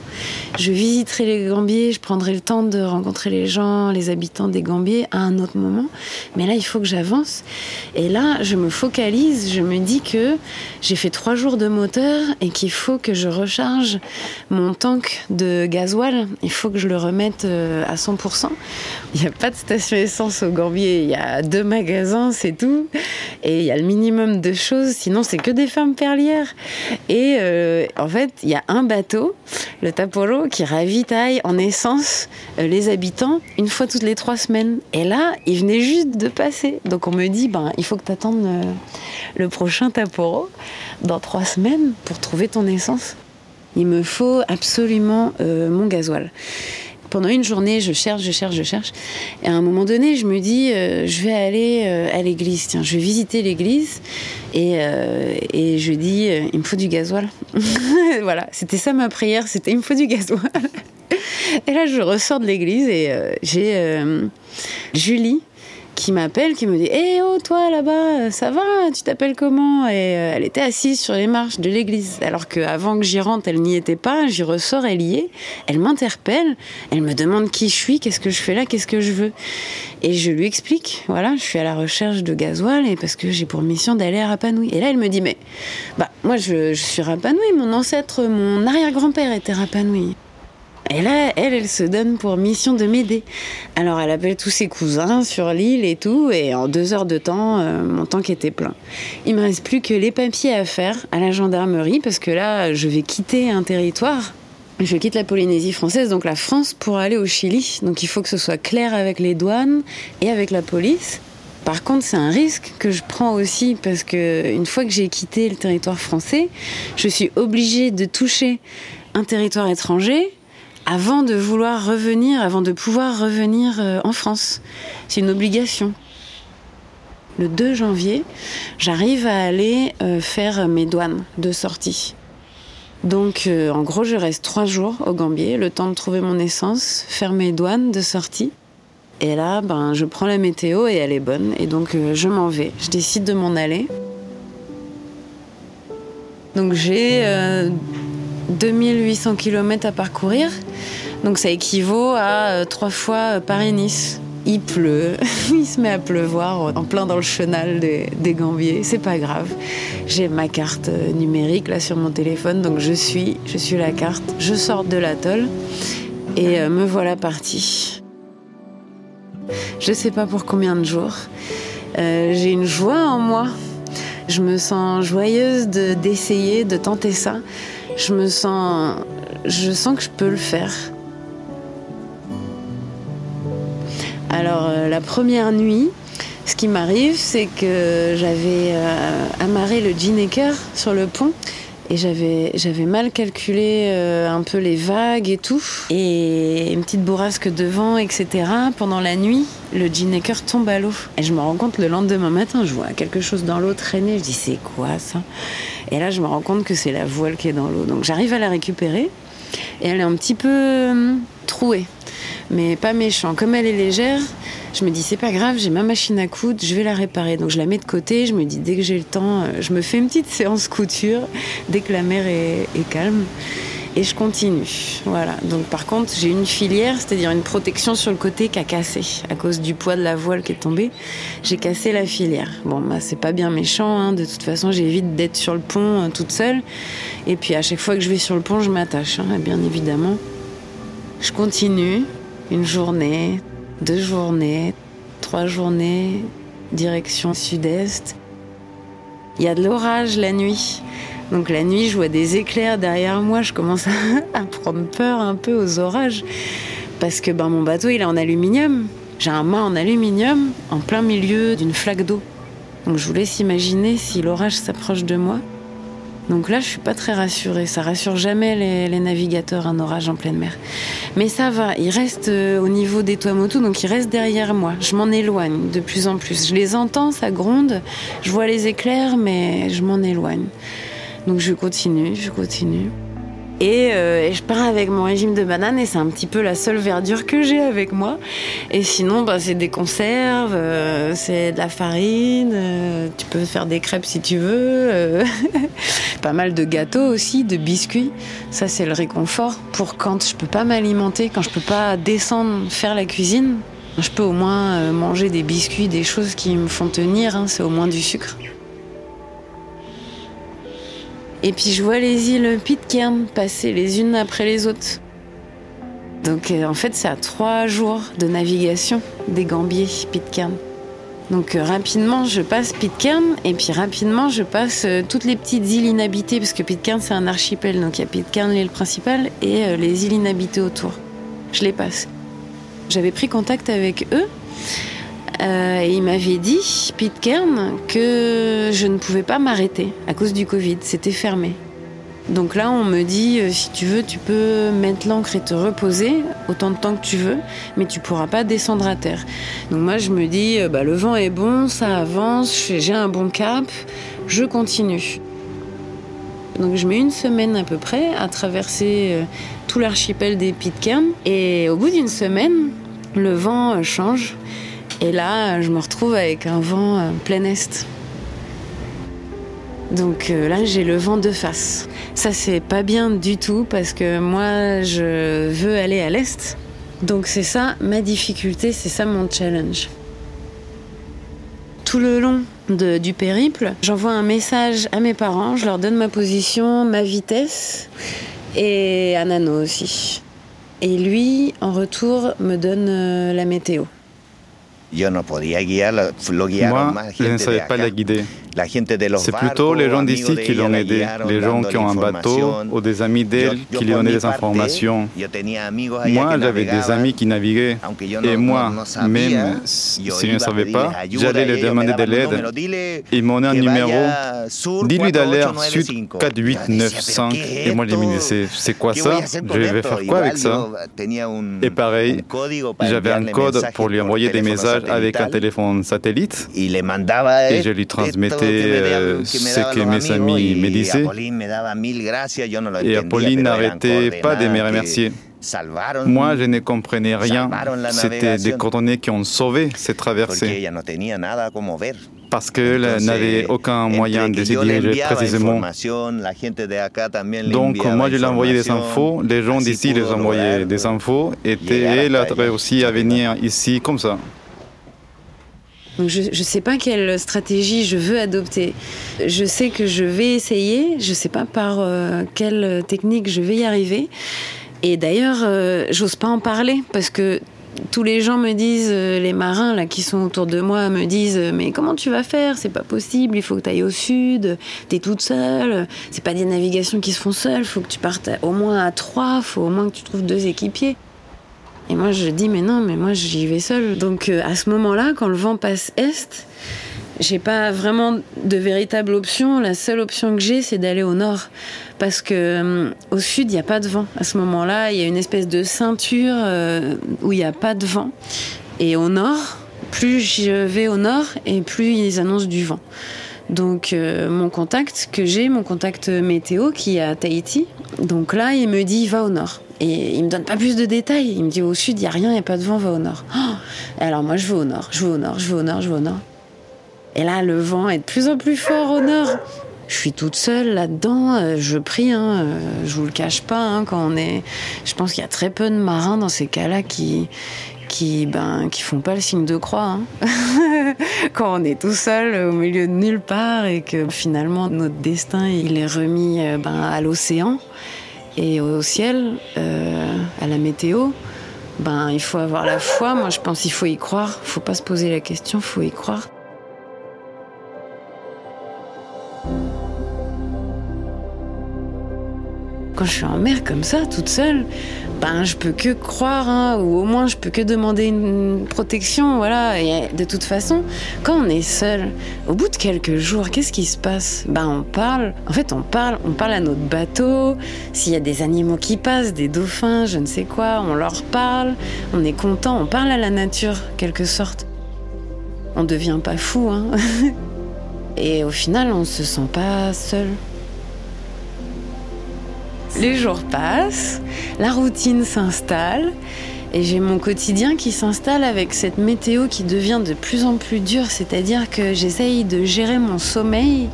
Je visiterai les Gambiers, je prendrai le temps de rencontrer les gens, les habitants des Gambiers à un autre moment. Mais là il faut que j'avance. Et là je me focalise, je me dis que j'ai fait trois jours de moteur et qu'il faut que je recharge mon tank de gasoil. Il faut que je le remette euh, à 100%. Il n'y a pas de station essence au Gambier. Il y a deux magasins, c'est tout. Et il y a le minimum de choses. Sinon, c'est que des fermes perlières. Et euh, en fait, il y a un bateau, le Taporo, qui ravitaille en essence euh, les habitants une fois toutes les trois semaines. Et là, il venait juste de passer. Donc on me dit, ben, il faut que tu attendes le prochain Taporo dans trois semaines pour trouver ton essence. Il me faut absolument euh, mon gasoil. Pendant une journée, je cherche, je cherche, je cherche. Et à un moment donné, je me dis, euh, je vais aller euh, à l'église. Tiens, je vais visiter l'église. Et, euh, et je dis, il me faut du gasoil. voilà, c'était ça ma prière, c'était il me faut du gasoil. Et là, je ressors de l'église et j'ai Julie qui m'appelle, qui me dit Hé oh, toi là-bas, ça va Tu t'appelles comment? Et euh, elle était assise sur les marches de l'église. Alors qu'avant que j'y rentre, elle n'y était pas. J'y ressors, elle y est. Elle m'interpelle. Elle me demande qui je suis, qu'est-ce que je fais là, qu'est-ce que je veux. Et je lui explique Voilà, je suis à la recherche de gasoil et parce que j'ai pour mission d'aller à Rapa Nui. Et là, elle me dit Mais bah, moi, je, je suis Rapa Nui. Mon ancêtre, mon arrière-grand-père était Rapa Nui. Et là, elle, elle se donne pour mission de m'aider. Alors, elle appelle tous ses cousins sur l'île et tout, et en deux heures de temps, euh, mon tank était plein. Il me reste plus que les papiers à faire à la gendarmerie, parce que là, je vais quitter un territoire. Je quitte la Polynésie française, donc la France, pour aller au Chili. Donc, il faut que ce soit clair avec les douanes et avec la police. Par contre, c'est un risque que je prends aussi parce que une fois que j'ai quitté le territoire français, je suis obligée de toucher un territoire étranger avant de vouloir revenir, avant de pouvoir revenir euh, en France. C'est une obligation. Le 2 janvier, j'arrive à aller euh, faire mes douanes de sortie. Donc, euh, en gros, je reste trois jours au Gambier, le temps de trouver mon essence, faire mes douanes de sortie. Et là, ben, je prends la météo et elle est bonne. Et donc, je m'en vais. Je décide de m'en aller. Donc, j'ai 2800 km à parcourir. Donc, ça équivaut à euh, trois fois Paris-Nice. Il pleut, il se met à pleuvoir en plein dans le chenal des, Gambiers. C'est pas grave. J'ai ma carte euh, numérique là sur mon téléphone, donc je suis, je suis la carte. Je sors de l'atoll et euh, me voilà partie. Je sais pas pour combien de jours. Euh, J'ai une joie en moi. Je me sens joyeuse de d'essayer, de tenter ça. Je me sens, je sens que je peux le faire. Alors euh, la première nuit, ce qui m'arrive, c'est que j'avais euh, amarré le Ginecker sur le pont et j'avais mal calculé euh, un peu les vagues et tout et une petite bourrasque de vent etc. Pendant la nuit, le Ginecker tombe à l'eau et je me rends compte le lendemain matin, je vois quelque chose dans l'eau traîner. Je dis c'est quoi ça? Et là je me rends compte que c'est la voile qui est dans l'eau. Donc j'arrive à la récupérer et elle est un petit peu euh, trouée mais pas méchant. Comme elle est légère, je me dis c'est pas grave, j'ai ma machine à coudre, je vais la réparer. Donc je la mets de côté, je me dis dès que j'ai le temps, euh, je me fais une petite séance couture dès que la mer est calme. Et je continue. Voilà. Donc par contre, j'ai une filière, c'est-à-dire une protection sur le côté qui a cassé à cause du poids de la voile qui est tombée. J'ai cassé la filière. Bon, bah c'est pas bien méchant. Hein. De toute façon, j'évite d'être sur le pont euh, toute seule. Et puis à chaque fois que je vais sur le pont, je m'attache, hein, bien évidemment. Je continue une journée, deux journées, trois journées, direction sud-est. Il y a de l'orage la nuit. Donc la nuit, je vois des éclairs derrière moi. Je commence à prendre peur un peu aux orages. Parce que ben, mon bateau, il est en aluminium. J'ai un mât en aluminium en plein milieu d'une flaque d'eau. Donc je vous laisse imaginer si l'orage s'approche de moi. Donc là, je suis pas très rassurée. Ça rassure jamais les, navigateurs un orage en pleine mer. Mais ça va. Il reste euh, au niveau des Tuamotu, donc il reste derrière moi. Je m'en éloigne de plus en plus. Je les entends, ça gronde. Je vois les éclairs, mais je m'en éloigne. Donc je continue, je continue. Et, euh, et je pars avec mon régime de bananes et c'est un petit peu la seule verdure que j'ai avec moi. Et sinon, bah, c'est des conserves, euh, c'est de la farine, euh, tu peux faire des crêpes si tu veux, pas mal de gâteaux aussi, de biscuits. Ça, c'est le réconfort pour quand je peux pas m'alimenter, quand je peux pas descendre faire la cuisine. Je peux au moins manger des biscuits, des choses qui me font tenir, hein, c'est au moins du sucre. Et puis je vois les îles Pitcairn passer les unes après les autres. Donc euh, en fait c'est à trois jours de navigation des Gambiers Pitcairn. Donc euh, rapidement je passe Pitcairn et puis rapidement je passe euh, toutes les petites îles inhabitées parce que Pitcairn c'est un archipel donc il y a Pitcairn l'île principale et les îles inhabitées autour. Je les passe. J'avais pris contact avec eux euh, et ils m'avaient dit, Pitcairn, que je ne pouvais pas m'arrêter à cause du Covid. C'était fermé. Donc là, on me dit, euh, si tu veux, tu peux mettre l'ancre et te reposer autant de temps que tu veux, mais tu pourras pas descendre à terre. Donc moi, je me dis, euh, bah, le vent est bon, ça avance, j'ai un bon cap, je continue. Donc je mets une semaine à peu près à traverser euh, tout l'archipel des Pitcairn. Et au bout d'une semaine, le vent change. Et là, je me retrouve avec un vent euh, plein est. Donc euh, là, j'ai le vent de face. Ça, c'est pas bien du tout parce que moi, je veux aller à l'est. Donc c'est ça ma difficulté, c'est ça mon challenge. Tout le long du périple, j'envoie un message à mes parents, je leur donne ma position, ma vitesse et à Nano aussi. Et lui, en retour, me donne euh, la météo. Yo no podía guiar, lo guiaron Moi, más gente de acá. la C'est plutôt les gens d'ici qui l'ont aidé, les gens qui ont un bateau ou des amis d'elle qui lui donnaient des informations. Moi, j'avais des amis qui naviguaient. Et moi, même si je ne savais pas, j'allais leur demander de l'aide. Ils m'ont donné un numéro. Dis-lui d'aller 4895. sud 4, 8, Yo 9, decía, 5. ¿pero qué es Et moi, je me disais, c'est quoi ¿Qué voy ça? Je vais faire quoi avec ça? Et pareil, j'avais un code pour lui envoyer des messages avec un téléphone satellite. Et je lui transmettais me ce que mes amis me disaient. Et Apolline n'arrêtait pas de me remercier. Moi, je ne comprenais rien. C'était des coordonnées qui ont sauvé cette porque traversée. ella no tenía nada como ver. Parce qu'elle n'avait aucun moyen de se diriger précisément. Donc, moi, je lui envoyais des infos, les gens d'ici les envoyaient des infos, et elle a réussi à venir ici comme ça. Donc je ne sais pas quelle stratégie je veux adopter. Je sais que je vais essayer, je ne sais pas par euh, quelle technique je vais y arriver. Et d'ailleurs, euh, j'ose pas en parler parce que tous les gens me disent, euh, les marins là qui sont autour de moi me disent, mais comment tu vas faire? C'est pas possible, il faut que tu ailles au sud, tu es toute seule, c'est pas des navigations qui se font seules, faut que tu partes au moins à trois, faut au moins que tu trouves deux équipiers. Et moi, je dis, mais non, mais moi, j'y vais seule. Donc, euh, à ce moment-là, quand le vent passe est, j'ai pas vraiment de véritable option. La seule option que j'ai, c'est d'aller au nord. Parce que euh, au sud, il n'y a pas de vent. À ce moment-là, il y a une espèce de ceinture euh, où il n'y a pas de vent. Et au nord, plus je vais au nord, et plus ils annoncent du vent. Donc mon contact que j'ai, mon contact météo qui est à Tahiti, donc là il me dit va au nord. Et il me donne pas plus de détails. Il me dit au sud il y a rien, il y a pas de vent, va au nord. Alors moi je vais au nord, je vais au nord, je vais au nord, je vais au nord. Et là le vent est de plus en plus fort au nord. Je suis toute seule là-dedans, euh, je prie, hein, euh, je vous le cache pas, hein, quand on est. Je pense qu'il y a très peu de marins dans ces cas-là qui, qui, ben, qui font pas le signe de croix. hein. quand on est tout seul au milieu de nulle part et que finalement notre destin il est remis euh, ben, à l'océan et au ciel, euh, à la météo. Ben, il faut avoir la foi. Moi, je pense qu'il faut y croire. Faut pas se poser la question. Faut y croire. Quand je suis en mer comme ça, toute seule, ben je peux que croire, hein, ou au moins je peux que demander une protection, voilà. Et de toute façon, quand on est seul, au bout de quelques jours, qu'est-ce qui se passe? Ben on parle. En fait, on parle, on parle à notre bateau. S'il y a des animaux qui passent, des dauphins, je ne sais quoi, on leur parle. On est content, on parle à la nature, quelque sorte. On devient pas fou, hein. Et au final, on se sent pas seul. Les jours passent, la routine s'installe et j'ai mon quotidien qui s'installe avec cette météo qui devient de plus en plus dure, c'est-à-dire que j'essaye de gérer mon sommeil,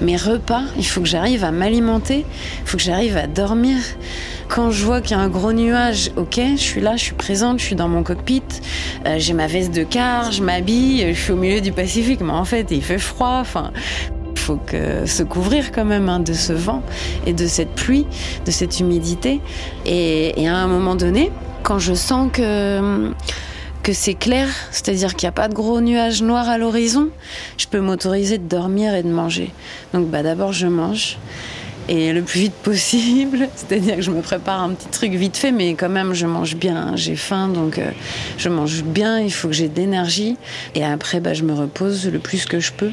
mes repas, il faut que j'arrive à m'alimenter, il faut que j'arrive à dormir. Quand je vois qu'il y a un gros nuage, ok, je suis là, je suis présente, je suis dans mon cockpit, euh, j'ai ma veste de car, je m'habille, je suis au milieu du Pacifique, mais en fait il fait froid, enfin faut que se couvrir quand même hein, de ce vent et de cette pluie, de cette humidité. Et, à un moment donné, quand je sens que que c'est clair, c'est-à-dire qu'il n'y a pas de gros nuages noirs à l'horizon, je peux m'autoriser de dormir et de manger. Donc bah d'abord je mange et le plus vite possible, c'est-à-dire que je me prépare un petit truc vite fait, mais quand même je mange bien, j'ai faim, donc euh, je mange bien, il faut que j'ai de l'énergie, et après bah, je me repose le plus que je peux.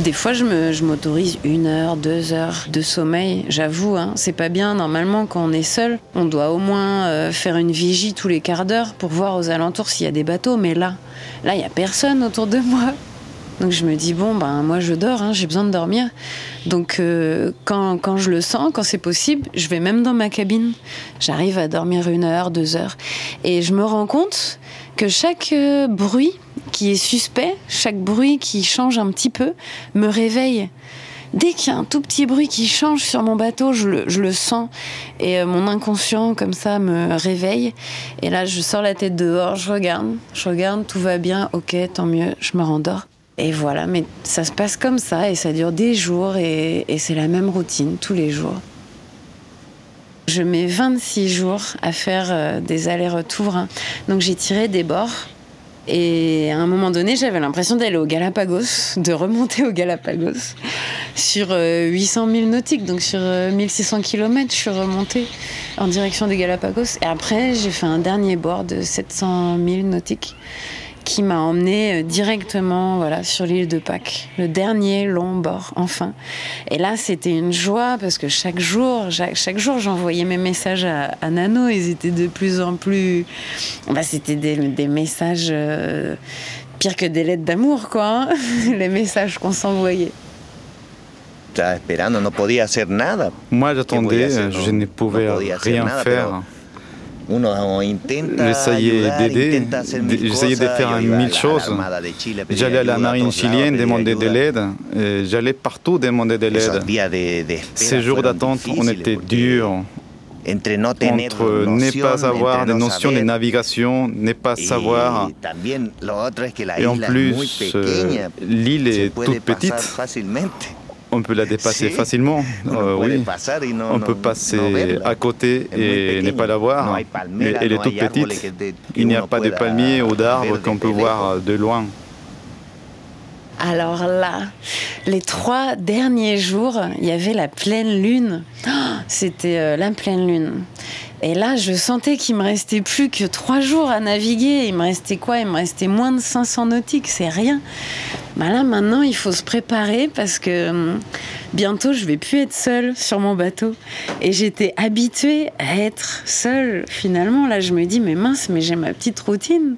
Des fois, je me- je m'autorise une heure, deux heures de sommeil. J'avoue, hein, c'est pas bien. Normalement, quand on est seul, on doit au moins euh, faire une vigie tous les quarts d'heure pour voir aux alentours s'il y a des bateaux. Mais là, là, il y a personne autour de moi. Donc je me dis, bon, ben moi je dors, hein, j'ai besoin de dormir. Donc euh, quand, quand je le sens, quand c'est possible, je vais même dans ma cabine. J'arrive à dormir une heure, deux heures. Et je me rends compte que chaque euh, bruit qui est suspect, chaque bruit qui change un petit peu, me réveille. Dès qu'il y a un tout petit bruit qui change sur mon bateau, je le, sens. Et euh, mon inconscient, comme ça, me réveille. Et là, je sors la tête dehors, je regarde, je regarde, tout va bien, ok, tant mieux, je me rendors. Et voilà, mais ça se passe comme ça et ça dure des jours et c'est la même routine tous les jours. Je mets 26 jours à faire euh, des allers-retours. hein. Donc j'ai tiré des bords. Et à un moment donné, j'avais l'impression d'aller au Galapagos, de remonter au Galapagos sur euh, 800 000 nautiques, donc sur euh, 1600 km, je suis remontée en direction des Galapagos. Et après, j'ai fait un dernier bord de 700 000 nautiques qui m'a emmené euh, directement voilà, sur l'île de Pâques. Le dernier long bord, enfin. Et là, c'était une joie parce que chaque jour, chaque, chaque jour, j'envoyais mes messages à, à Nano. Ils étaient de plus en plus. Bah, c'était des, des messages euh, pires que des lettres d'amour, quoi. hein. Les messages qu'on s'envoyait. Moi, j'attendais, hacer? je ne pouvais rien faire. Pero Uno intenta J'essayais d'aider, j'essayais de faire mille choses. J'allais à la marine chilienne demander de l'aide. J'allais partout demander de l'aide. Ces jours d'attente été porque durs. Entre ne pas avoir des no notions de navigation, ne pas savoir. Et en plus, euh, l'île est toute petite. On peut la dépasser Si. facilement. Euh, oui. pasar y no- On no- peut passer à côté et ne pas la voir. No Elle est toute petite. Il n'y a pas de palmiers ou ver d'arbres qu'on peut voir de loin. Alors là, les trois derniers jours, il y avait la pleine lune. Oh, C'était euh, la pleine lune. Et là, je sentais qu'il me restait plus que trois jours à naviguer. Il me restait quoi? Il me restait moins de 500 nautiques, c'est rien. Bah là, maintenant, il faut se préparer parce que hum, bientôt, je vais plus être seule sur mon bateau. Et j'étais habituée à être seule. Finalement, là, je me dis, mais mince, mais j'ai ma petite routine.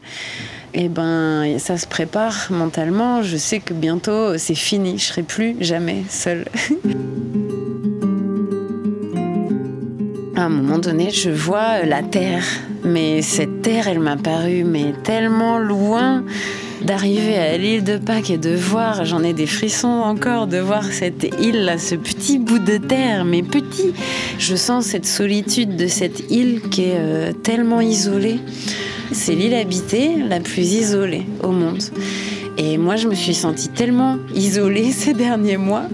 Eh ben, ça se prépare mentalement. Je sais que bientôt, c'est fini. Je serai plus jamais seule. À un moment donné, je vois la terre. Mais cette terre, elle m'a paru mais tellement loin d'arriver à l'île de Pâques et de voir, j'en ai des frissons encore, de voir cette île là, ce petit bout de terre, mais petit. Je sens cette solitude de cette île qui est euh, tellement isolée. C'est l'île habitée la plus isolée au monde. Et moi, je me suis sentie tellement isolée ces derniers mois,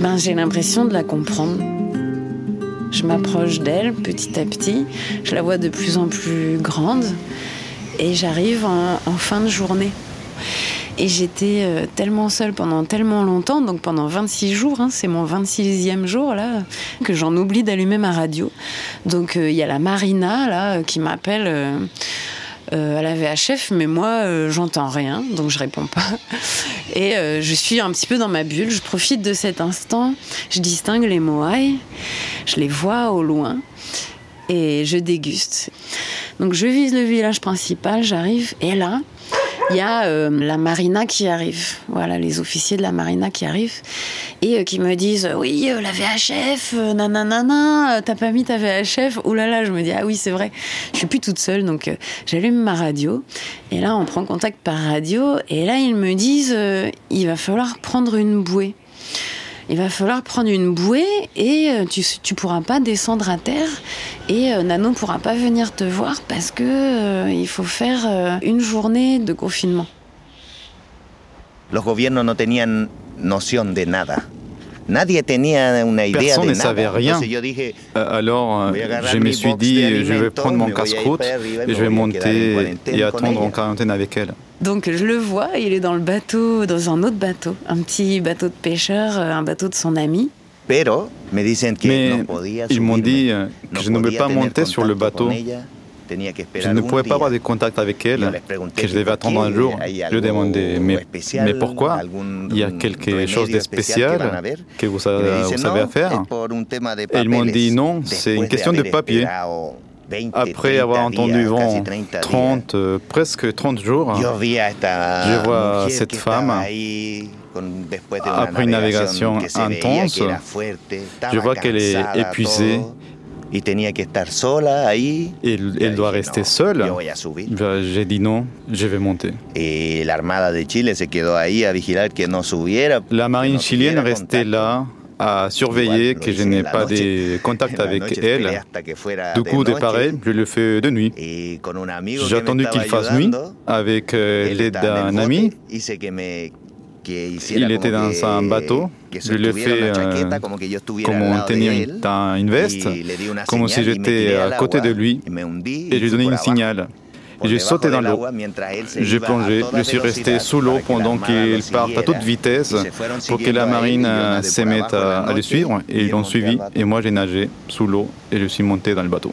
ben, j'ai l'impression de la comprendre. Je m'approche d'elle petit à petit, je la vois de plus en plus grande et j'arrive en, fin de journée. Et j'étais euh, tellement seule pendant tellement longtemps, donc pendant 26 jours, hein, c'est mon 26e jour là, que j'en oublie d'allumer ma radio. Donc euh, il y a la Marina là euh, qui m'appelle euh, à la VHF, mais moi euh, j'entends rien, donc je réponds pas. Et euh, je suis un petit peu dans ma bulle, je profite de cet instant, je distingue les moailles, je les vois au loin et je déguste. Donc je vise le village principal, j'arrive et là, il y a euh, la marina qui arrive. Voilà, les officiers de la marina qui arrivent et euh, qui me disent Oui, euh, la VHF, nanana, t'as pas mis ta VHF Oh là là, je me dis Ah oui, c'est vrai, je suis plus toute seule. Donc j'allume ma radio et là, on prend contact par radio et là, ils me disent Il va falloir prendre une bouée. Il va falloir prendre une bouée et euh, tu, tu pourras pas descendre à terre et euh, Nano pourra pas venir te voir parce que euh, il faut faire euh, une journée de confinement. Los gobiernos no tenían noción de nada. Nadie tenía una idea Personne de ne nada. savait rien. Dije, Euh, Alors, je me suis dit, je vais prendre mon casse-croûte et je vais monter et attendre en quarantaine avec elle. Donc je le vois, il est dans le bateau, dans un autre bateau, un petit bateau de pêcheur, euh, un bateau de son ami. pero me dicen que Mais no podía ils m'ont dit euh, que je ne pouvais pas monter sur le bateau. Je ne pouvais pas avoir de contact avec elle, que je devais attendre un jour. Je demandais, mais, mais pourquoi? Il y a quelque chose de spécial que vous, vous savez "No, faire Et ils m'ont dit, non, c'est une question de papier. Après avoir entendu vent 30, euh, presque 30 jours, Je vois cette femme après une navigation intense. Je vois qu'elle est épuisée. Et. Elle, doit rester seule. Ben, J'ai dit non, je vais monter. La marine chilienne restait là à surveiller que je n'ai pas de contact avec elle. Du coup, de pareil, je le fais de nuit. J'ai attendu qu'il fasse nuit avec euh, l'aide d'un ami. Il était dans un bateau. Je lui ai fait euh, comment tenir une, une veste, comme si j'étais à côté de lui, et je lui ai donné un signal. J'ai sauté dans l'eau, j'ai plongé, je suis resté sous l'eau pendant qu'il parte à toute vitesse pour que la marine se mette à, à le suivre, et ils l'ont suivi, et moi j'ai nagé sous l'eau et je suis monté dans le bateau.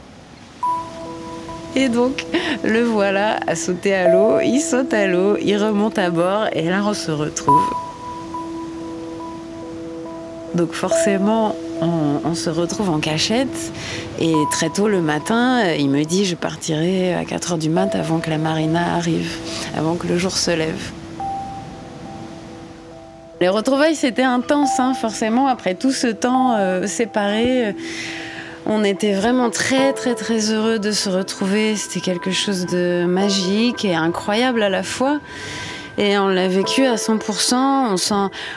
Et donc, le voilà à sauter à l'eau. Il saute à l'eau, il remonte à bord et là, on se retrouve. Donc forcément, on, se retrouve en cachette. Et très tôt le matin, euh, il me dit, je partirai à 4 heures du mat avant que la marina arrive, avant que le jour se lève. Les retrouvailles, c'était intense, hein, forcément, après tout ce temps euh, séparé. euh, on était vraiment très très très heureux de se retrouver. C'était quelque chose de magique et incroyable à la fois. Et on l'a vécu à 100%. On sent,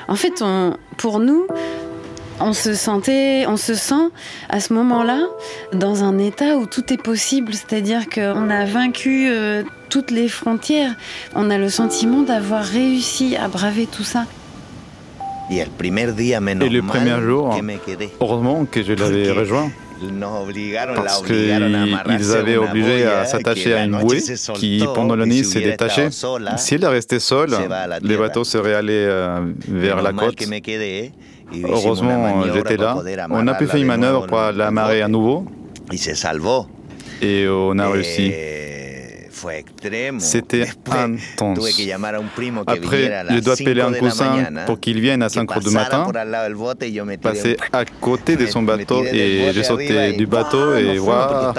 en fait, on, pour nous, on se sentait, on se sent à ce moment-là dans un état où tout est possible. C'est-à-dire qu'on a vaincu euh, toutes les frontières. On a le sentiment d'avoir réussi à braver tout ça. Et le premier jour, heureusement que je l'avais rejoint. Parce qu'ils avaient obligé à s'attacher à une bouée qui, pendant la nuit, s'est détachée. Si elle restait seule, les bateaux seraient allés euh, vers la côte. Heureusement, j'étais là. On a pu faire une manœuvre pour la marée à nouveau. Et on a réussi. C'était intense. Après, je dois appeler un cousin pour qu'il vienne à 5 heures du matin, passer à côté de son bateau et j'ai sauté du bateau et voilà,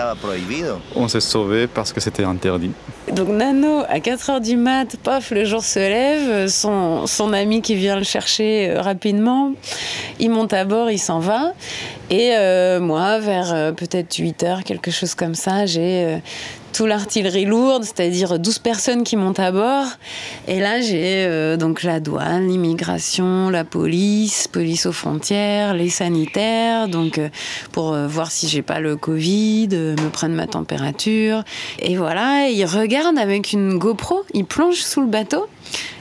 on s'est sauvé parce que c'était interdit. Donc Nano, à 4 heures du mat, paf, le jour se lève, son, son ami qui vient le chercher euh, rapidement, il monte à bord, il s'en va. Et euh, moi, vers euh, peut-être 8 heures, quelque chose comme ça, j'ai euh, tout l'artillerie lourde, c'est-à-dire 12 personnes qui montent à bord. Et là, j'ai euh, donc la douane, l'immigration, la police, police aux frontières, les sanitaires, donc euh, pour euh, voir si j'ai pas le Covid, me prennent ma température. Et voilà, ils regardent avec une GoPro, ils plongent sous le bateau.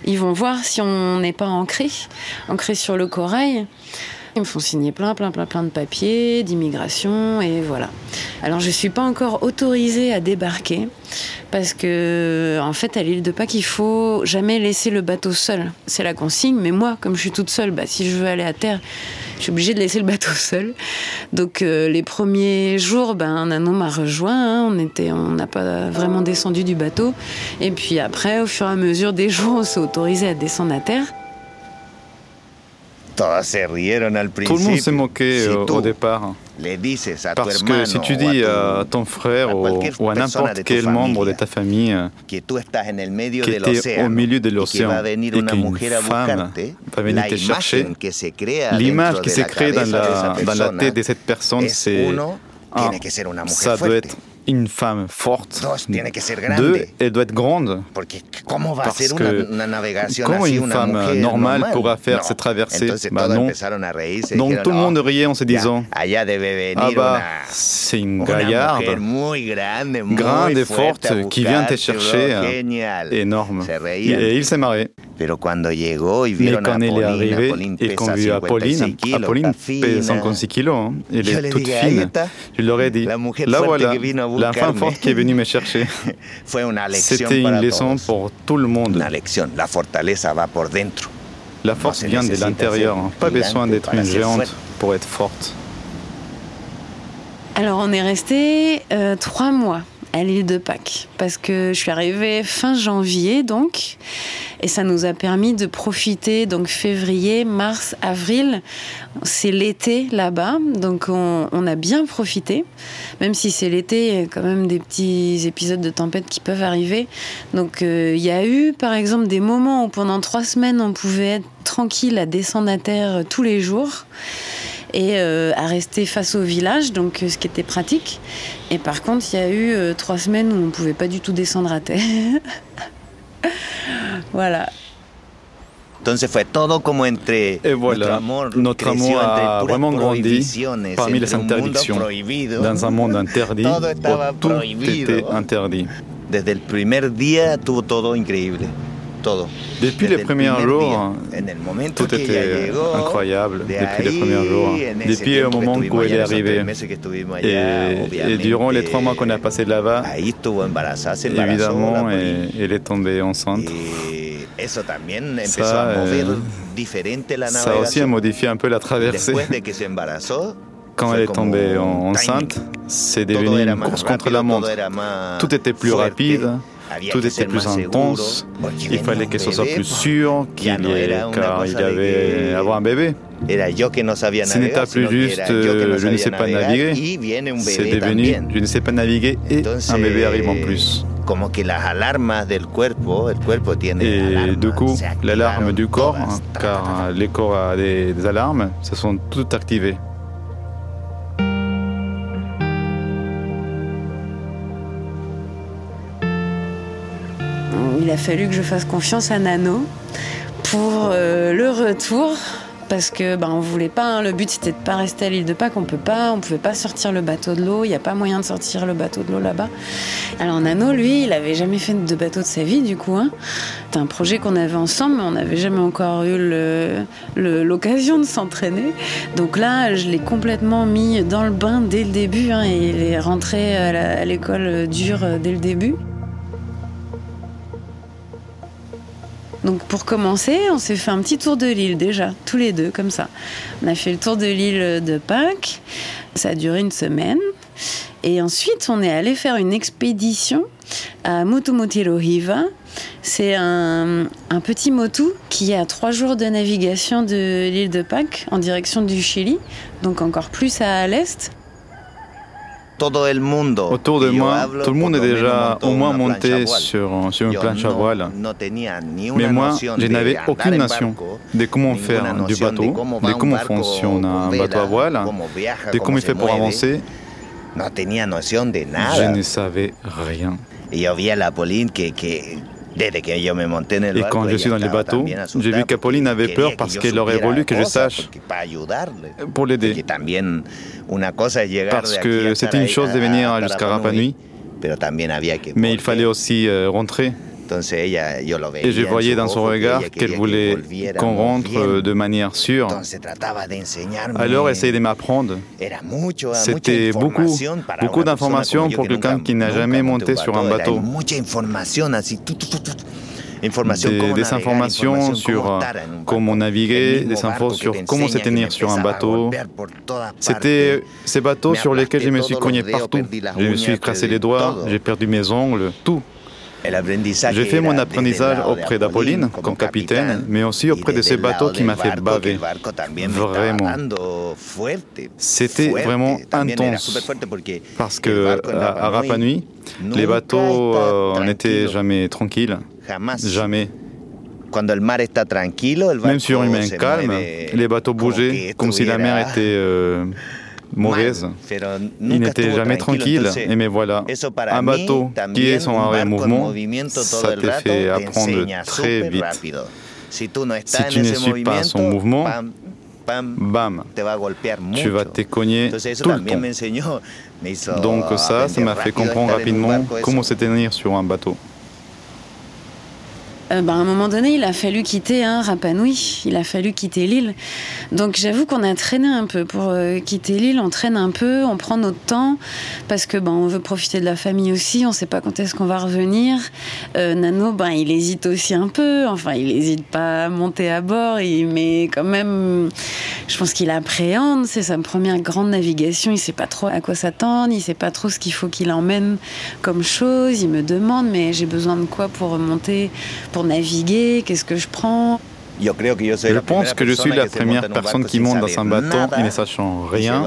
Ils vont voir si on n'est pas ancré, ancré sur le corail. Ils me font signer plein, plein, plein, plein de papiers, d'immigration, et voilà. Alors, je ne suis pas encore autorisée à débarquer, parce que, en fait, à l'île de Pâques, il faut jamais laisser le bateau seul. C'est la consigne, mais moi, comme je suis toute seule, bah, si je veux aller à terre, je suis obligée de laisser le bateau seul. Donc, euh, les premiers jours, ben, Nano m'a rejoint, hein, on était, on n'a pas vraiment descendu du bateau. Et puis après, au fur et à mesure des jours, on s'est autorisé à descendre à terre. Tout le monde s'est moqué euh, au départ. Parce que si tu dis à ton frère ou, ou à n'importe quel membre de ta famille euh, que tu es au milieu de l'océan et qu'une femme va venir te chercher, l'image qui s'est créée dans la, dans la tête de cette personne, c'est un, ça doit être une femme forte. Deux, elle doit être grande. Parce que comment une femme normale pourra faire cette traversée bah non. Donc tout le monde riait en se disant Ah bah, c'est une gaillarde, grande et forte, qui vient te chercher. hein. Énorme. Et il s'est marré. Mais quand elle est arrivée et qu'on vit Apolline, Apolline pèse 56 kilos, hein. elle est toute fine. Je leur ai dit, là voilà, la femme forte qui est venue me chercher. C'était une leçon pour tout le monde. La force vient de l'intérieur, hein. pas besoin d'être une géante pour être forte. Alors on est resté euh, trois mois à l'île de Pâques. Parce que je suis arrivée fin janvier donc et ça nous a permis de profiter donc février, mars, avril, c'est l'été là-bas donc on, a bien profité. Même si c'est l'été, quand même des petits épisodes de tempête qui peuvent arriver. Donc euh, il y a eu par exemple des moments où pendant trois semaines on pouvait être tranquille à descendre à terre tous les jours et euh, à rester face au village, donc euh, ce qui était pratique. Et par contre, il y a eu euh, trois semaines où on ne pouvait pas du tout descendre à terre. voilà. Entonces fue todo como entre Et voilà, notre amour, a vraiment grandi parmi les interdictions. Dans un monde interdit, tout était interdit. Desde el primer día tuvo todo. Depuis les premiers jours, tout était incroyable. Depuis les premiers jours, depuis le moment où elle est arrivée. Et, durant les trois mois qu'on a passé là-bas, évidemment, elle est tombée enceinte. Ça, ça aussi a modifié un peu la traversée. Quand elle est tombée enceinte, c'est devenu une course contre la montre. Tout était plus rapide tout était plus intense. Il fallait que ce soit plus sûr qu'il car il y avait avoir un bébé. Ce n'était plus juste je ne sais pas naviguer, c'est devenu je ne sais pas naviguer et un bébé arrive en plus. Et du coup, l'alarme du corps, car les corps a des alarmes, se sont toutes activées. Il a fallu que je fasse confiance à Nano pour euh, le retour parce que ben on voulait pas hein. le but c'était de pas rester à l'île de Pâques on peut pas on pouvait pas sortir le bateau de l'eau il n'y a pas moyen de sortir le bateau de l'eau là-bas alors Nano lui il avait jamais fait de bateau de sa vie du coup hein. c'était un projet qu'on avait ensemble mais on n'avait jamais encore eu l'occasion de s'entraîner donc là je l'ai complètement mis dans le bain dès le début hein, et il est rentré à l'école dure dès le début Donc pour commencer, on s'est fait un petit tour de l'île déjà, tous les deux comme ça. On a fait le tour de l'île de Pâques, ça a duré une semaine. Et ensuite, on est allé faire une expédition à Mutumutirohiva. C'est un, un, petit motu qui est à trois jours de navigation de l'île de Pâques en direction du Chili, donc encore plus à l'est. Autour de moi, tout le monde est déjà au moins monté sur, sur une planche à voile. Mais moi, je n'avais aucune notion de comment faire du bateau, de comment fonctionne un bateau à voile, de comment il fait pour avancer. Je ne savais rien. Et quand je suis dans les bateaux, j'ai vu qu'Apolline avait peur parce qu'elle aurait voulu que je sache pour l'aider. Parce que c'était une chose de venir jusqu'à Rapa Nui, mais il fallait aussi euh, rentrer. Et je voyais dans son regard qu'elle voulait qu'on rentre de manière sûre. Alors essayez de m'apprendre. C'était beaucoup, beaucoup d'informations pour quelqu'un qui n'a jamais monté sur un bateau. Des, informations sur comment naviguer, des infos sur comment se tenir sur un bateau. C'était ces bateaux sur lesquels je me suis cogné partout. Je me suis cassé les doigts, j'ai perdu mes ongles, tout. J'ai fait mon apprentissage auprès d'Apolline comme capitaine, mais aussi auprès de ces bateaux qui m'a fait baver. Vraiment. C'était vraiment intense. Parce que à, Rapa Nui, les bateaux euh, n'étaient jamais tranquilles. Jamais. Même sur une main calme, les bateaux bougeaient comme si la mer était euh, mauvaise. Il n'était jamais tranquille. Et mais voilà, un bateau qui est sans arrêt mouvement, ça te fait apprendre très vite. Si tu ne suis pas son mouvement, bam, tu vas te cogner tout le temps. Donc ça, ça m'a fait comprendre rapidement comment se tenir sur un bateau. Euh, bah, à un moment donné, il a fallu quitter hein, Rapa Nui, il a fallu quitter l'île. Donc j'avoue qu'on a traîné un peu. Pour euh, quitter l'île, on traîne un peu, on prend notre temps, parce que ben, on veut profiter de la famille aussi, on ne sait pas quand est-ce qu'on va revenir. Euh, Nano, ben, il hésite aussi un peu, enfin il n'hésite pas à monter à bord, mais quand même, je pense qu'il appréhende, c'est sa première grande navigation, il ne sait pas trop à quoi s'attendre, il ne sait pas trop ce qu'il faut qu'il emmène comme chose, il me demande mais j'ai besoin de quoi pour remonter pour naviguer, qu'est-ce que je prends? Je pense que je suis la première personne qui monte dans un bateau et ne sachant rien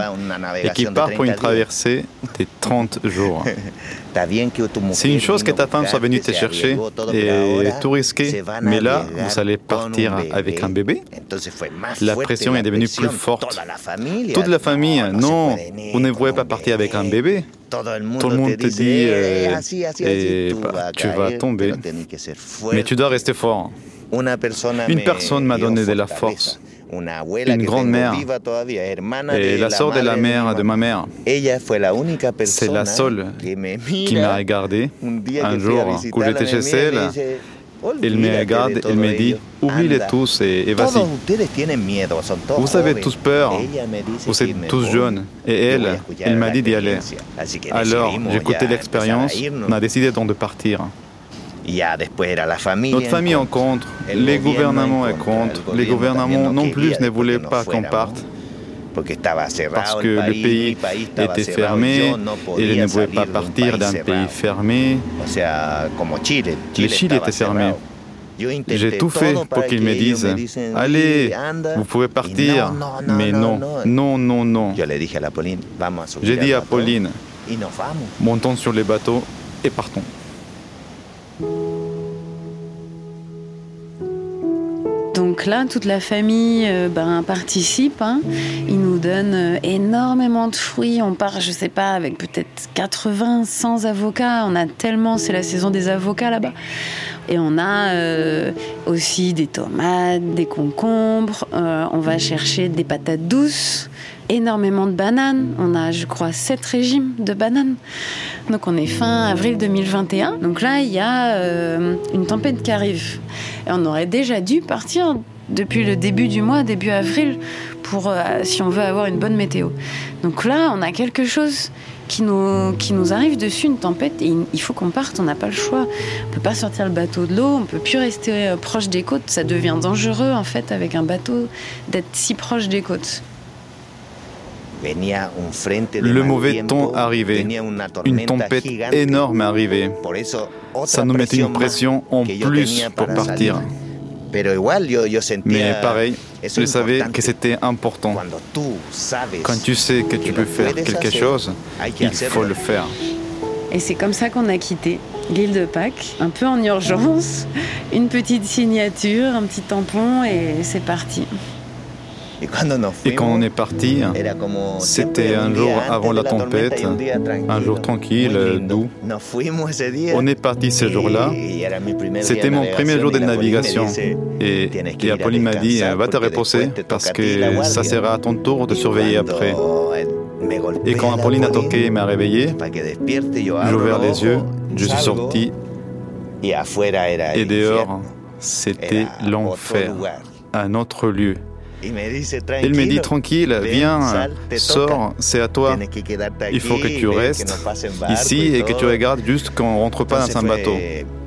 et qui part pour une traversée de 30 jours. C'est une chose que ta femme soit venue te chercher et tout risquer, mais là, vous allez partir avec un bébé. La pression est devenue plus forte. Toute la famille, non, vous ne pouvez pas partir avec un bébé. Tout le monde te dit, euh, et, bah, tu vas tomber, mais tu dois rester fort. Une personne m'a donné de la force. Une grand-mère et la sœur de la mère de ma mère. C'est la seule qui m'a regardé un jour où j'étais chez elle. Elle me regarde, elle me dit, oublie-les tous et, vas-y. Vous avez tous peur, vous êtes tous jeunes. Et elle, elle m'a dit d'y aller. Alors, j'ai écouté l'expérience, on a décidé donc de partir. Notre famille en contre, les gouvernements en contre, les gouvernements non plus ne voulaient pas qu'on parte parce que le pays était fermé et je ne pouvais pas partir d'un pays fermé. Le Chili était fermé. J'ai tout fait pour qu'ils me disent Allez, vous pouvez partir. Mais non, non, non, non. J'ai dit à Pauline Montons sur les bateaux et partons. Donc là, toute la famille euh, ben, participe. Hein. Ils nous donnent euh, énormément de fruits. On part, je sais pas, avec peut-être 80, 100 avocats. On a tellement, c'est la saison des avocats là-bas. Et on a euh, aussi des tomates, des concombres. on va chercher des patates douces énormément de bananes. On a, je crois, sept régimes de bananes. Donc on est fin avril 2021. Donc là, il y a euh, une tempête qui arrive. Et on aurait déjà dû partir depuis le début du mois, début avril, pour euh, si on veut avoir une bonne météo. Donc là, on a quelque chose qui nous, qui nous arrive dessus, une tempête, et il faut qu'on parte, on n'a pas le choix. On peut pas sortir le bateau de l'eau, on peut plus rester euh, proche des côtes, ça devient dangereux en fait avec un bateau d'être si proche des côtes. Le mauvais temps arrivait, une tempête énorme arrivait. Ça nous mettait une pression en plus pour partir. Mais pareil, je savais que c'était important. Quand tu sais que tu peux faire quelque chose, il faut le faire. Et c'est comme ça qu'on a quitté l'île de Pâques, un peu en urgence, une petite signature, un petit tampon et c'est parti. Et quand on est parti, c'était un jour avant la tempête, un jour tranquille, doux. On est parti ce jour-là. C'était mon premier jour de navigation. Et, et Apolline m'a dit, va te reposer parce que ça sera à ton tour de surveiller après. Et quand Apolline a toqué et m'a réveillé, j'ai ouvert les yeux, je suis sorti. Et dehors, c'était l'enfer, un autre lieu. Il me dit tranquille, viens, sors, c'est à toi. Il faut que tu restes ici et que tu regardes juste qu'on ne rentre pas dans un bateau.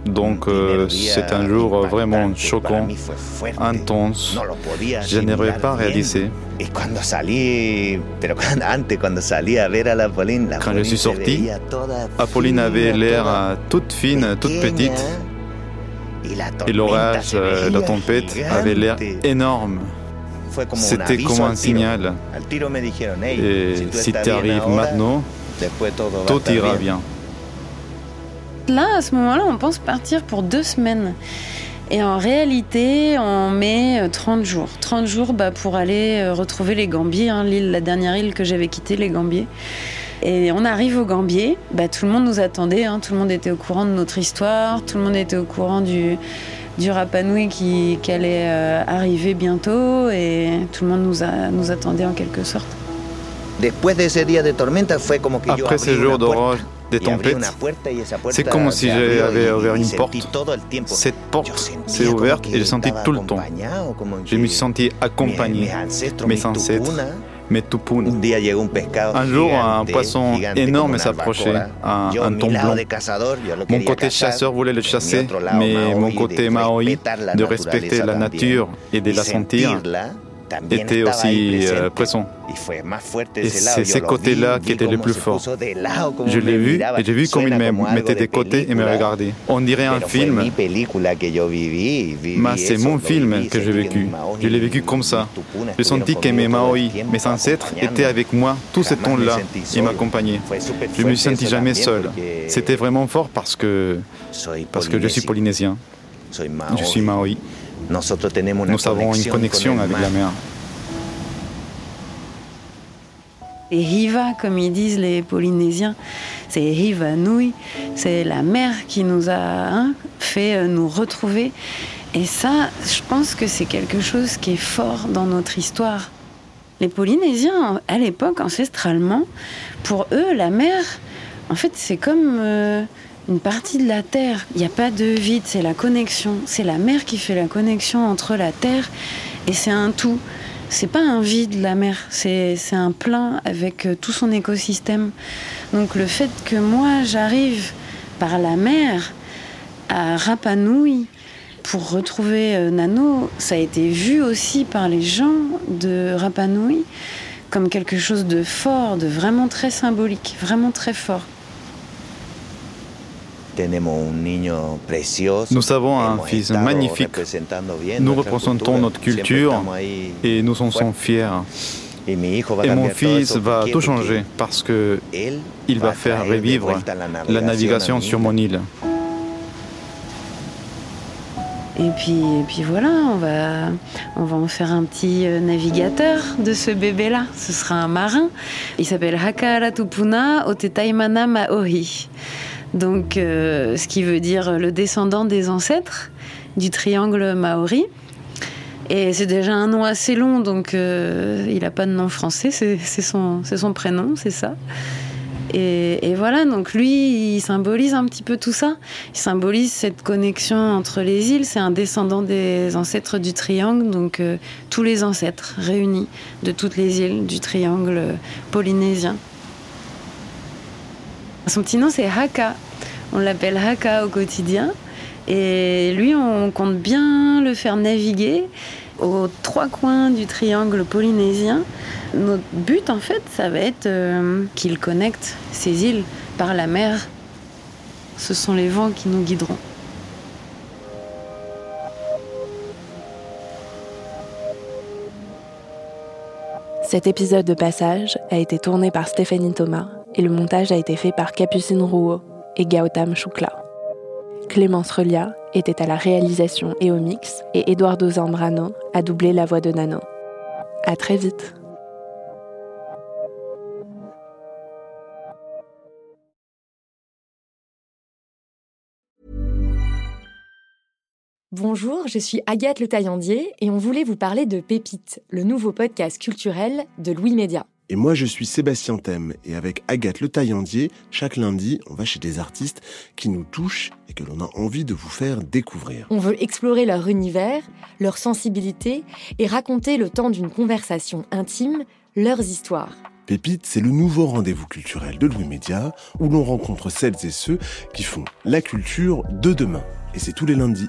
Donc euh, c'est un jour vraiment choquant, intense. Je n'aurais pas réalisé. Quand je suis sorti, Apolline avait l'air euh, toute fine, toute petite. Et l'orage, euh, la tempête avait l'air énorme. C'était comme un signal. Et si tu arrives maintenant, tout ira bien. Là, à ce moment-là, on pense partir pour deux semaines. Et en réalité, on met 30 euh, jours. 30 jours bah, pour aller euh, retrouver les Gambiers, hein, l'île, la dernière île que j'avais quittée, les Gambiers. Et on arrive aux Gambiers, bah, tout le monde nous attendait, hein. tout le monde était au courant de notre histoire, tout le monde était au courant du, du Rapanui qui, qui allait euh, arriver bientôt et tout le monde nous, a, nous attendait en quelque sorte. Après ces jours d'orage, des tempêtes. C'est comme si j'avais ouvert une porte. Cette porte s'est ouverte et j'ai senti tout le temps. Je me suis senti accompagné. Mes ancêtres, un jour, un poisson énorme s'approchait, un, un thon blanc. Mon côté chasseur voulait le chasser, mais mon côté maori, de respecter la nature et de la sentir, était aussi euh, présent. Et c'est ces côtés-là qui étaient les plus forts. Je l'ai vu et j'ai vu comme il me mettait des côtés et me regardait. On dirait un film. Mais c'est mon film que j'ai vécu. Je l'ai vécu comme ça. J'ai senti que mes Maori, mes ancêtres, étaient avec moi tout ce temps-là et m'accompagnaient. Je ne me suis senti jamais seul. C'était vraiment fort parce que, parce que je suis polynésien. Je suis Maori. Nous avons une connexion avec la mer. Et Riva, comme ils disent les Polynésiens, c'est Riva Nui, c'est la mer qui nous a hein, fait euh, nous retrouver. Et ça, je pense que c'est quelque chose qui est fort dans notre histoire. Les Polynésiens, à l'époque, ancestralement, pour eux, la mer, en fait, c'est comme euh, une partie de la terre. Il n'y a pas de vide, c'est la connexion. C'est la mer qui fait la connexion entre la terre et c'est un tout c'est pas un vide la mer, c'est un plein avec euh, tout son écosystème. Donc le fait que moi j'arrive par la mer à Rapa Nui pour retrouver euh, Nano, ça a été vu aussi par les gens de Rapa Nui comme quelque chose de fort, de vraiment très symbolique, vraiment très fort. Nous avons un fils magnifique. Nous représentons notre culture et nous en sommes fiers. Et mon fils va tout changer parce que il va faire revivre la navigation sur mon île. Et puis, et puis voilà, on va, on va en faire un petit euh, navigateur de ce bébé-là. Ce sera un marin. Il s'appelle Hakara Tupuna Otetaimana Maori. Donc, euh, ce qui veut dire le descendant des ancêtres du triangle maori. Et c'est déjà un nom assez long, donc euh, il n'a pas de nom français, c'est son, prénom, c'est ça. Et, voilà, donc lui, il symbolise un petit peu tout ça. Il symbolise cette connexion entre les îles. C'est un descendant des ancêtres du triangle, donc euh, tous les ancêtres réunis de toutes les îles du triangle polynésien. Son petit nom, c'est Haka. On l'appelle Haka au quotidien. Et lui, on compte bien le faire naviguer aux trois coins du triangle polynésien. Notre but, en fait, ça va être euh, qu'il connecte ces îles par la mer. Ce sont les vents qui nous guideront. Cet épisode de passage a été tourné par Stéphanie Thomas et le montage a été fait par Capucine Rouault et Gautam Choukla. Clémence Relia était à la réalisation et au mix et Eduardo Zambrano a doublé la voix de Nano. À très vite. Bonjour, je suis Agathe Le Taillandier et on voulait vous parler de Pépite, le nouveau podcast culturel de Louis Média. Et moi, je suis Sébastien Thème. Et avec Agathe Le Taillandier, chaque lundi, on va chez des artistes qui nous touchent et que l'on a envie de vous faire découvrir. On veut explorer leur univers, leur sensibilité et raconter le temps d'une conversation intime leurs histoires. Pépite, c'est le nouveau rendez-vous culturel de Louis Média où l'on rencontre celles et ceux qui font la culture de demain. Et c'est tous les lundis.